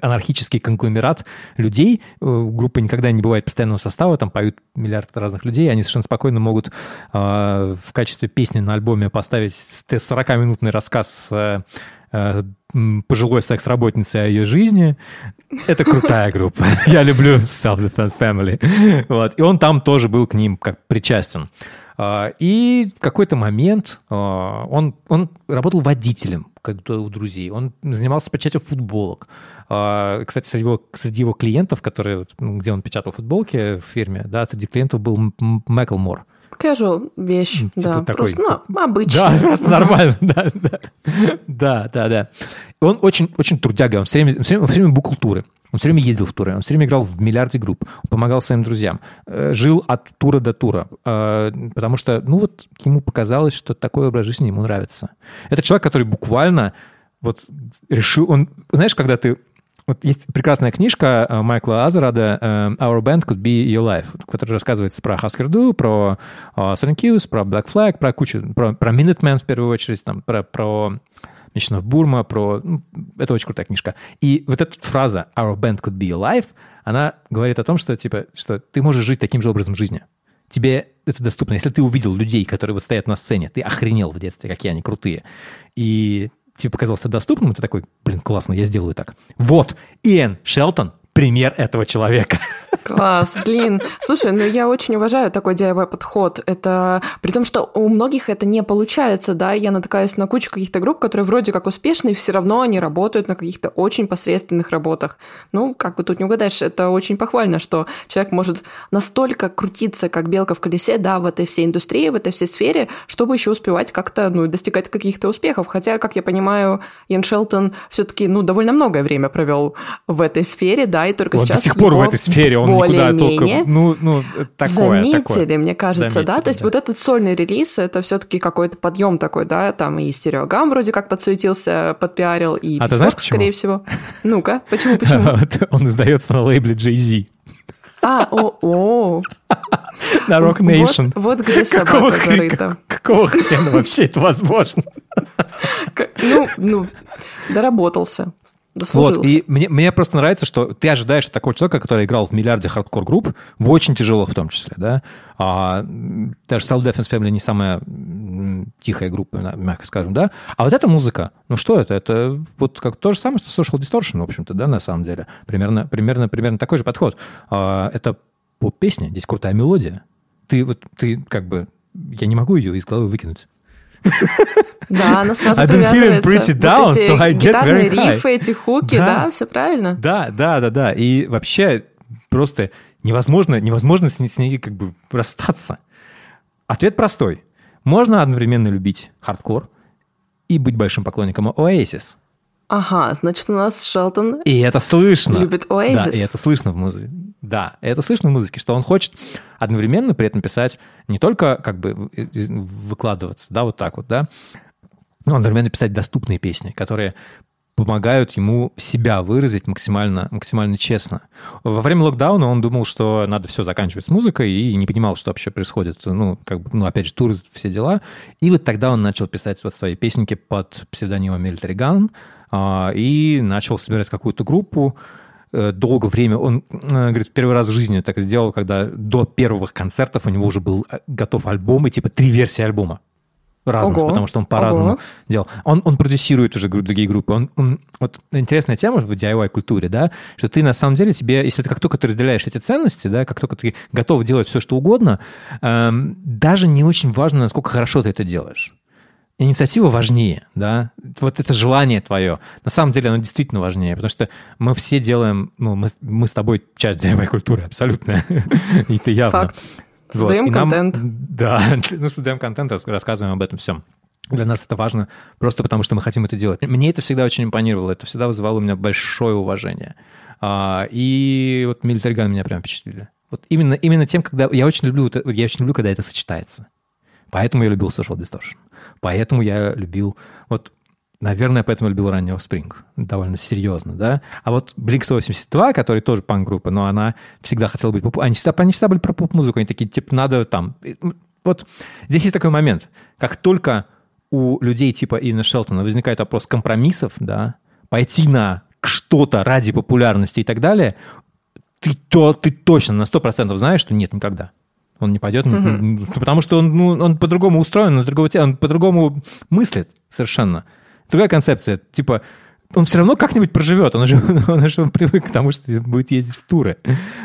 анархический конгломерат людей. Э, группа никогда не бывает постоянного состава, там поют миллиард разных людей, они совершенно спокойно могут э, в качестве песни на альбоме поставить 40-минутный рассказ э, э, пожилой секс-работницы о ее жизни. Это крутая группа. Я люблю Self-Defense Family. Вот. И он там тоже был к ним как причастен. А, и в какой-то момент а, он, он работал водителем как-то у друзей. Он занимался печатью футболок. А, кстати, среди его, среди его клиентов, которые, ну, где он печатал футболки в фирме, да, среди клиентов был Мэклмор. Casual вещь, типа да, такой, просто, ну, обычно. Да, просто нормально, да, да, да, да, да. Он очень, очень трудяга, он все время, все время, все время букл туры. Он все время ездил в туры, он все время играл в миллиарде групп, помогал своим друзьям, э, жил от тура до тура, э, потому что, ну вот, ему показалось, что такой образ жизни ему нравится. Это человек, который буквально вот решил, он, знаешь, когда ты вот есть прекрасная книжка э, Майкла Азарада «Our Band Could Be Your Life», которая рассказывается про Husker Du, про Sonic про Black Flag, про кучу, про, про Minutemen в первую очередь, там, про, про Мечнов Бурма, про... Ну, это очень крутая книжка. И вот эта фраза «Our band could be alive», она говорит о том, что, типа, что ты можешь жить таким же образом жизни. Тебе это доступно. Если ты увидел людей, которые вот стоят на сцене, ты охренел в детстве, какие они крутые, и тебе показалось это доступным, ты такой, блин, классно, я сделаю так. Вот, Иэн Шелтон пример этого человека. Класс, блин. Слушай, ну я очень уважаю такой DIY-подход. Это при том, что у многих это не получается, да, я натыкаюсь на кучу каких-то групп, которые вроде как успешные, все равно они работают на каких-то очень посредственных работах. Ну, как бы тут не угадаешь, это очень похвально, что человек может настолько крутиться, как белка в колесе, да, в этой всей индустрии, в этой всей сфере, чтобы еще успевать как-то, ну, достигать каких-то успехов. Хотя, как я понимаю, Ян Шелтон все-таки, ну, довольно многое время провел в этой сфере, да, и только он сейчас до сих пор в этой сфере, он никуда только... Ну, ну, такое, Заметили, такое. мне кажется, Заметили, да? То есть да. вот этот сольный релиз, это все-таки какой-то подъем такой, да? Там и стереогам вроде как подсуетился, подпиарил, и а ты знаешь, почему? скорее всего. Ну-ка, почему, почему? Он издается на лейбле Jay-Z. А, о, о. На Rock Nation. Вот, вот где собака какого, зарыта. Какого хрена вообще это возможно? Ну, ну, доработался. Дослужился. Вот, и мне, мне просто нравится, что ты ожидаешь от такого человека, который играл в миллиарде хардкор-групп, в очень тяжело в том числе, да, а, даже Self Defense Family не самая тихая группа, мягко скажем, да, а вот эта музыка, ну что это? Это вот как то же самое, что Social Distortion, в общем-то, да, на самом деле. Примерно, примерно, примерно такой же подход. А, это поп-песня, здесь крутая мелодия. Ты вот, ты как бы, я не могу ее из головы выкинуть. Да, она сразу I've been pretty down, вот эти so I get very рифы, эти хуки, да, да, все правильно. Да, да, да, да. И вообще просто невозможно, невозможно с ней, с ней как бы расстаться. Ответ простой. Можно одновременно любить хардкор и быть большим поклонником Oasis. Ага, значит, у нас Шелтон И это слышно. любит Oasis. Да, и это слышно в музыке. Да, это слышно в музыке, что он хочет одновременно при этом писать не только как бы выкладываться, да, вот так вот, да, но одновременно писать доступные песни, которые помогают ему себя выразить максимально, максимально честно. Во время локдауна он думал, что надо все заканчивать с музыкой и не понимал, что вообще происходит. Ну, как бы, ну, опять же, туры, все дела. И вот тогда он начал писать вот свои песенки под псевдонимом Gun а, и начал собирать какую-то группу, Э, долгое время. Он, э, говорит, в первый раз в жизни так сделал, когда до первых концертов у него уже был э, готов альбом и типа три версии альбома разных, Ого. потому что он по-разному Ого. делал. Он, он продюсирует уже другие группы. Он, он, вот интересная тема в DIY-культуре, да, что ты на самом деле тебе, если ты как только ты разделяешь эти ценности, да, как только ты готов делать все, что угодно, эм, даже не очень важно, насколько хорошо ты это делаешь инициатива важнее, да, вот это желание твое. На самом деле оно действительно важнее, потому что мы все делаем, ну, мы, мы с тобой часть DIY культуры, абсолютно, и это явно. Факт. Создаем вот. контент. Нам, да, ну, создаем контент, рассказываем об этом всем. Для нас это важно просто потому, что мы хотим это делать. Мне это всегда очень импонировало, это всегда вызывало у меня большое уважение. А, и вот Gun меня прям впечатлили. Вот именно, именно тем, когда... Я очень люблю, я очень люблю, когда это сочетается. Поэтому я любил Social Distortion. Поэтому я любил... Вот, наверное, поэтому я любил раннего Spring. Довольно серьезно, да? А вот Blink-182, который тоже панк-группа, но она всегда хотела быть... Поп... Они, всегда, они всегда были про поп-музыку. Они такие, типа, надо там... Вот здесь есть такой момент. Как только у людей типа Ина Шелтона возникает вопрос компромиссов, да, пойти на что-то ради популярности и так далее, ты, то, ты точно на 100% знаешь, что нет никогда. Он не пойдет, mm-hmm. потому что он, ну, он по-другому устроен, он, другого, он по-другому мыслит совершенно. Другая концепция. Типа, он все равно как-нибудь проживет, он уже, он уже привык к тому, что будет ездить в туры.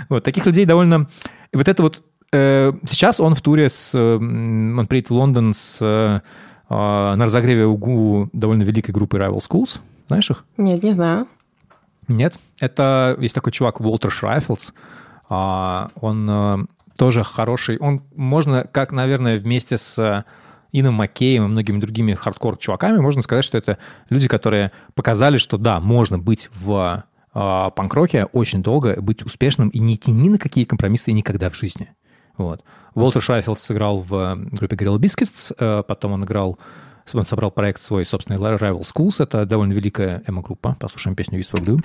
Вот, таких людей довольно... И вот это вот... Э, сейчас он в туре с... Э, он приедет в Лондон с, э, на разогреве у довольно великой группы Rival Schools. Знаешь их? Нет, не знаю. Нет. Это... Есть такой чувак Уолтер Шрайфелдс. А, он э, тоже хороший. Он можно, как, наверное, вместе с Ином Маккеем и многими другими хардкор-чуваками, можно сказать, что это люди, которые показали, что да, можно быть в э, панк-роке очень долго, быть успешным и не идти ни на какие компромиссы никогда в жизни. Вот. Уолтер Шайфилд сыграл в группе Gorilla Biscuits, э, потом он играл, он собрал проект свой собственный Rival Schools, это довольно великая эмо-группа. Послушаем песню for Blue.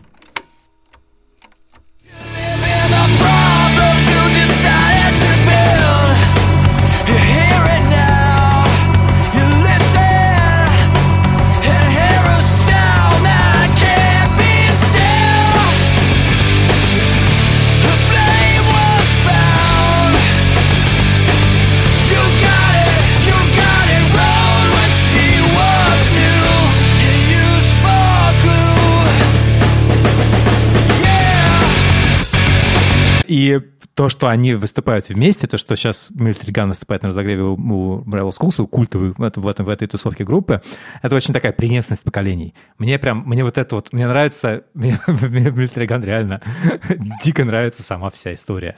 То, что они выступают вместе, то, что сейчас Military Gun выступает на разогреве у, у Rival Schools, у культовой в, этом, в, этом, в этой тусовке группы, это очень такая преемственность поколений. Мне прям, мне вот это вот, мне нравится, мне, мне Military Gun реально дико нравится сама вся история,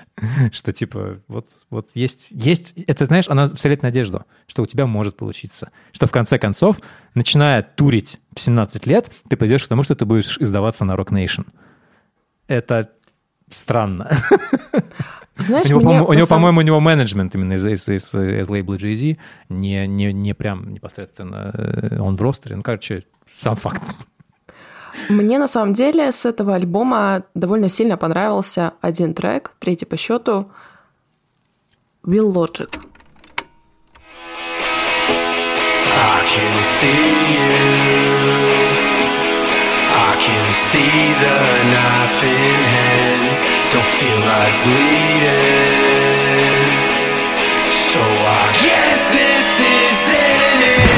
что типа вот, вот есть, есть, это знаешь, она вселяет надежду, что у тебя может получиться, что в конце концов, начиная турить в 17 лет, ты пойдешь к тому, что ты будешь издаваться на Rock Nation. Это странно. Знаешь, у него, мне, по- у него самом... по-моему, у него менеджмент именно из, из, из, из лейбла Jay-Z, не, не, не прям непосредственно э, он в ростере. Ну, короче, сам факт. Мне на самом деле с этого альбома довольно сильно понравился один трек, третий по счету, Will Logic. I can see you. I can see the knife in hand. Don't feel like bleeding. So I guess this isn't it.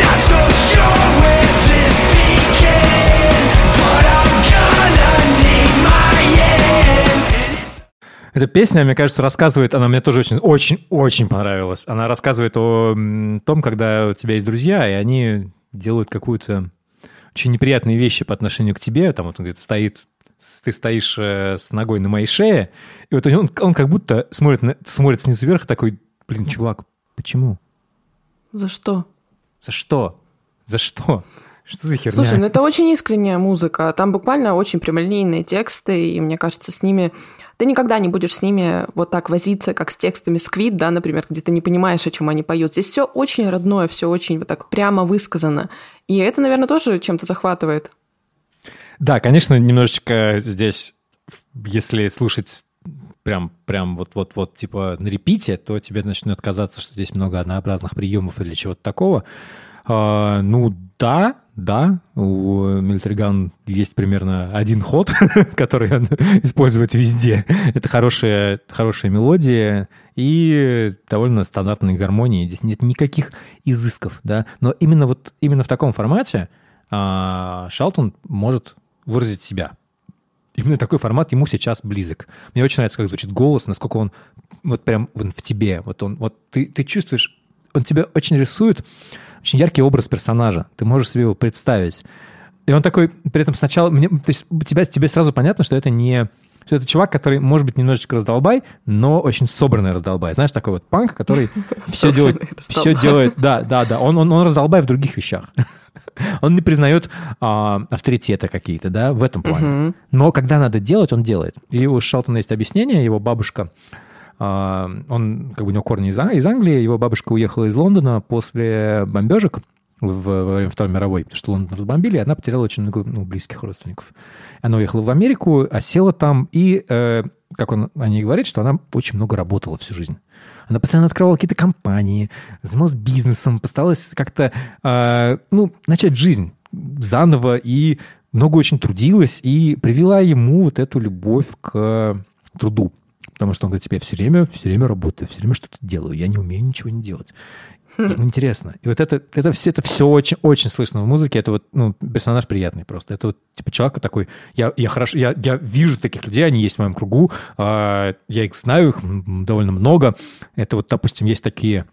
Not so sure where this began, but I'm gonna need my end. Эта песня, мне кажется, рассказывает, она мне тоже очень, очень, очень понравилась. Она рассказывает о том, когда у тебя есть друзья, и они делают какую-то очень неприятные вещи по отношению к тебе. Там вот он говорит, стоит, ты стоишь э, с ногой на моей шее, и вот он, он как будто смотрит, на, смотрит снизу вверх и такой, блин, чувак, почему? За что? За что? За что? Что за херня? Слушай, ну это очень искренняя музыка. Там буквально очень прямолинейные тексты, и мне кажется, с ними... Ты никогда не будешь с ними вот так возиться, как с текстами Сквид, да, например, где ты не понимаешь, о чем они поют. Здесь все очень родное, все очень вот так прямо высказано. И это, наверное, тоже чем-то захватывает. Да, конечно, немножечко здесь, если слушать прям, прям вот-вот-вот типа на репите, то тебе начнет казаться, что здесь много однообразных приемов или чего-то такого. А, ну да, да, у Gun есть примерно один ход, который он использует везде. Это хорошая, хорошая мелодия и довольно стандартные гармонии. Здесь нет никаких изысков, да. Но именно вот именно в таком формате а, Шалтон может выразить себя. Именно такой формат ему сейчас близок. Мне очень нравится, как звучит голос, насколько он вот прям в тебе. Вот он, вот ты, ты чувствуешь, он тебя очень рисует, очень яркий образ персонажа. Ты можешь себе его представить. И он такой, при этом сначала, мне, то есть тебя, тебе сразу понятно, что это не что это чувак, который, может быть, немножечко раздолбай, но очень собранный раздолбай. Знаешь, такой вот панк, который все делает, все делает, да, да, да. Он, он, он раздолбай в других вещах. Он не признает а, авторитета какие-то, да, в этом плане. Но когда надо делать, он делает. И у Шелтона есть объяснение, его бабушка а, он, как бы у него корни из, из Англии, его бабушка уехала из Лондона после бомбежек во время Второй мировой, что Лондон разбомбили, и она потеряла очень много ну, близких родственников. Она уехала в Америку, осела там, и, э, как он о ней говорит, что она очень много работала всю жизнь. Она постоянно открывала какие-то компании, занималась бизнесом, постаралась как-то, э, ну, начать жизнь заново, и много очень трудилась, и привела ему вот эту любовь к труду. Потому что он говорит, я все время, все время работаю, все время что-то делаю, я не умею ничего не делать. Интересно. И вот это, это, все, это все очень, очень слышно в музыке. Это вот ну, персонаж приятный просто. Это вот типа человек такой, я, я хорошо, я, я вижу таких людей, они есть в моем кругу, э, я их знаю, их довольно много. Это вот, допустим, есть такие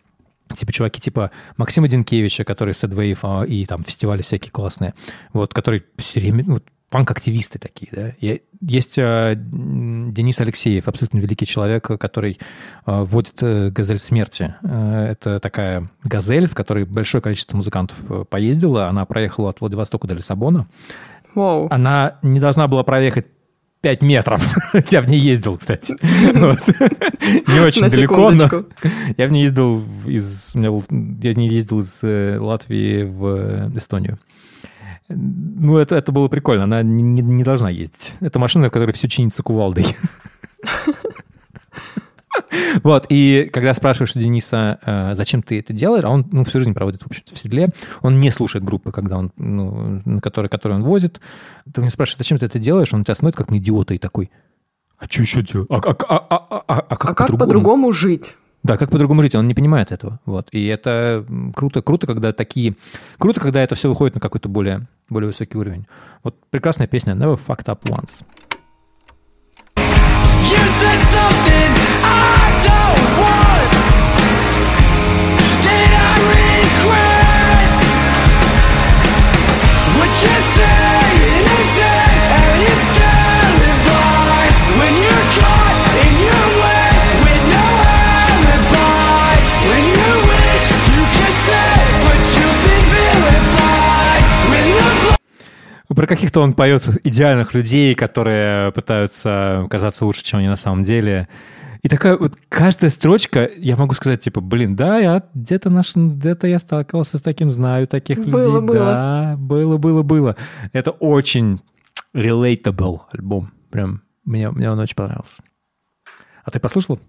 типа чуваки типа Максима Динкевича, который Сэдвейв а, и там фестивали всякие классные, вот, который все время, вот, панк-активисты такие, да. Есть э, Денис Алексеев, абсолютно великий человек, который э, вводит э, «Газель смерти». Э, это такая «Газель», в которой большое количество музыкантов поездило. Она проехала от Владивостока до Лиссабона. Wow. Она не должна была проехать 5 метров. Я в ней ездил, кстати. Не очень далеко, но я в ней ездил из... Я в ней ездил из э, Латвии в Эстонию. Ну, это, это было прикольно. Она не, не, не должна ездить. Это машина, в которой все чинится кувалдой. Вот, и когда спрашиваешь у Дениса, э, зачем ты это делаешь, а он ну, всю жизнь проводит, в общем-то, в седле, он не слушает группы, когда он, ну, на которые, которые он возит. Ты у него спрашиваешь, зачем ты это делаешь, он тебя смотрит как на идиота и такой, а что еще делать? А, а, а, а, а, а как, а как по-другому жить? Да, как по-другому жить, он не понимает этого. Вот. И это круто, круто, когда такие... Круто, когда это все выходит на какой-то более, более высокий уровень. Вот прекрасная песня Never Fucked Up Once. Про каких-то он поет идеальных людей, которые пытаются казаться лучше, чем они на самом деле. И такая вот каждая строчка, я могу сказать, типа, блин, да, я где-то наш, где-то я сталкивался с таким, знаю таких было, людей. Было. Да, было, было, было. Это очень relatable альбом. Прям мне, мне он очень понравился. А ты послушал?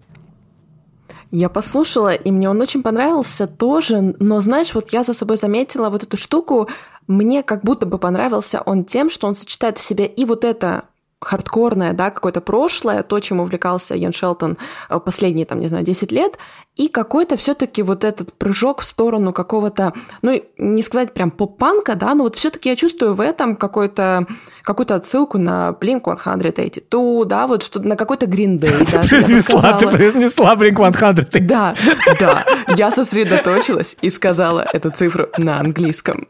Я послушала, и мне он очень понравился тоже, но знаешь, вот я за собой заметила вот эту штуку, мне как будто бы понравился он тем, что он сочетает в себе и вот это хардкорное, да, какое-то прошлое, то, чем увлекался Ян Шелтон э, последние, там, не знаю, 10 лет, и какой-то все таки вот этот прыжок в сторону какого-то, ну, не сказать прям поп-панка, да, но вот все таки я чувствую в этом какой-то какую-то отсылку на Blink-182, да, вот что на какой-то Green Day. Ты произнесла, ты произнесла Blink-182. Да, да, я сосредоточилась и сказала эту цифру на английском.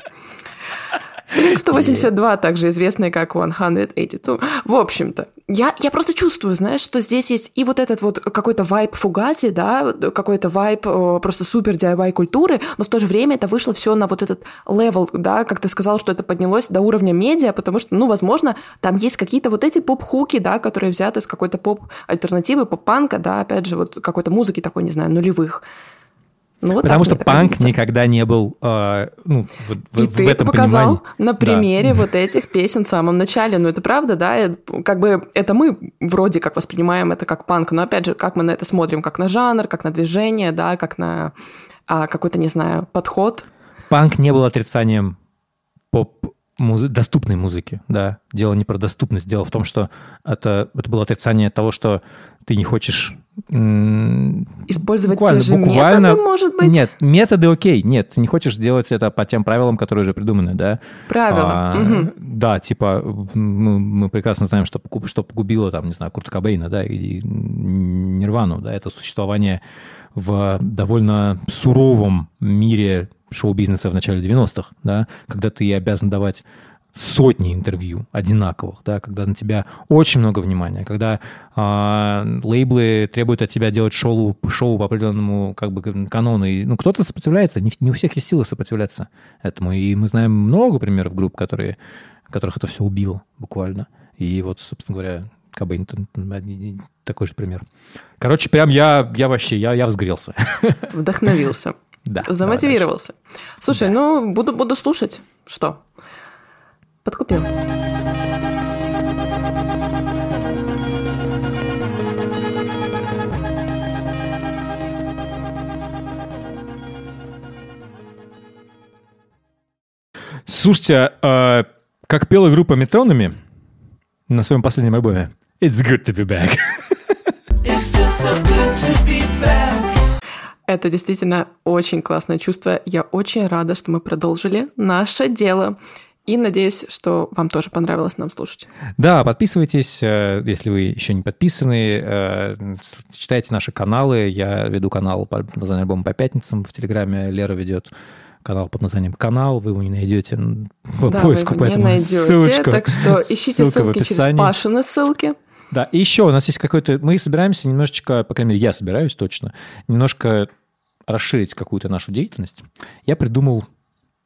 Blink 182, также известный как 182. В общем-то, я, я просто чувствую, знаешь, что здесь есть и вот этот вот какой-то вайб Fugazi, да, какой-то вайб просто супер DIY культуры, но в то же время это вышло все на вот этот level, да, как ты сказал, что это поднялось до уровня медиа, потому что, ну, возможно, там есть какие-то вот эти поп-хуки, да, которые взяты с какой-то поп-альтернативы, поп-панка, да, опять же, вот какой-то музыки такой, не знаю, нулевых. Ну, вот Потому что панк кажется. никогда не был э, ну, в, И в, ты в этом показал понимании. на примере да. вот этих песен в самом начале. Ну, это правда, да? Как бы это мы вроде как воспринимаем это как панк, но опять же, как мы на это смотрим, как на жанр, как на движение, да, как на а, какой-то, не знаю, подход. Панк не был отрицанием поп музы, доступной музыки, да. Дело не про доступность, дело в том, что это, это было отрицание того, что ты не хочешь... Использовать те же буквально, методы, может быть? Нет, методы окей, нет, ты не хочешь делать это по тем правилам, которые уже придуманы, да. Правила. А, угу. Да, типа, мы, мы прекрасно знаем, что, что погубило, там, не знаю, Курта Кобейна, да, и Нирвану, да, это существование в довольно суровом мире шоу-бизнеса в начале 90-х, да, когда ты обязан давать сотни интервью одинаковых, да, когда на тебя очень много внимания, когда э, лейблы требуют от тебя делать шоу, шоу по определенному как бы канону. И, ну, кто-то сопротивляется, не, не у всех есть силы сопротивляться этому. И мы знаем много примеров групп, которые, которых это все убило буквально. И вот, собственно говоря, Кобейн такой же пример. Короче, прям я, я вообще, я, я взгрелся. Вдохновился. Да. Замотивировался. Слушай, да. ну, буду, буду слушать. Что? Подкупил. Слушайте, э, как пела группа Метронами на своем последнем альбоме, It's good to be back. It feels so good to be back. Это действительно очень классное чувство. Я очень рада, что мы продолжили наше дело. И надеюсь, что вам тоже понравилось нам слушать. Да, подписывайтесь, э, если вы еще не подписаны. Э, читайте наши каналы. Я веду канал под названием «Альбом по пятницам» в Телеграме. Лера ведет канал под названием «Канал». Вы его не найдете по да, поиску, вы его не найдете, ссылочку, так что ищите ссылки через Пашины ссылки. Да, и еще у нас есть какой-то... Мы собираемся немножечко, по крайней мере, я собираюсь точно, немножко расширить какую-то нашу деятельность. Я придумал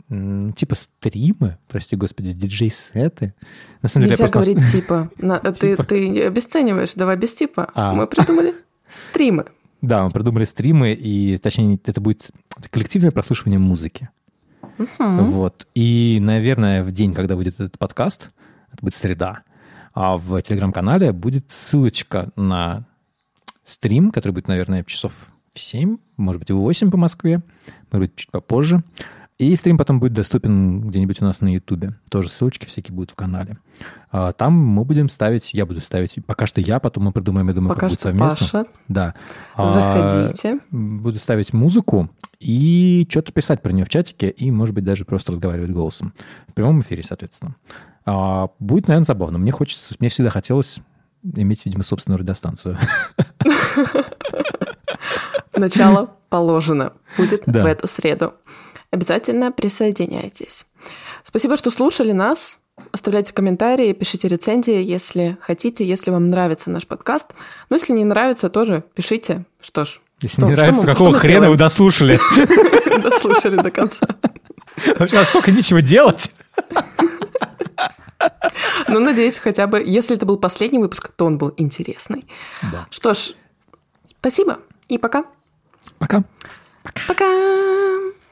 типа стримы, прости господи, диджей-сеты. На самом Нельзя деле, говорить типа. На, типа. Ты, ты обесцениваешь, давай без типа. А. Мы придумали стримы. Да, мы придумали стримы, и точнее это будет коллективное прослушивание музыки. Угу. Вот. И, наверное, в день, когда выйдет этот подкаст, это будет среда, а в телеграм-канале будет ссылочка на стрим, который будет, наверное, часов в 7, может быть, в 8 по Москве, может быть, чуть попозже. И стрим потом будет доступен где-нибудь у нас на Ютубе. Тоже ссылочки всякие будут в канале. А, там мы будем ставить, я буду ставить, пока что я, потом мы придумаем, я думаю, пока как будет совместно. Паша. Да. Заходите. А, буду ставить музыку и что-то писать про нее в чатике и, может быть, даже просто разговаривать голосом. В прямом эфире, соответственно. А, будет, наверное, забавно. Мне хочется, мне всегда хотелось иметь, видимо, собственную радиостанцию. Начало положено. Будет в эту среду обязательно присоединяйтесь. Спасибо, что слушали нас. Оставляйте комментарии, пишите рецензии, если хотите, если вам нравится наш подкаст. Ну, если не нравится, тоже пишите. Что ж. Если что, не нравится, мы, какого хрена делаем? вы дослушали? Дослушали до конца. Вообще, а столько нечего делать. Ну, надеюсь, хотя бы, если это был последний выпуск, то он был интересный. Да. Что ж, спасибо и пока. Пока. Пока.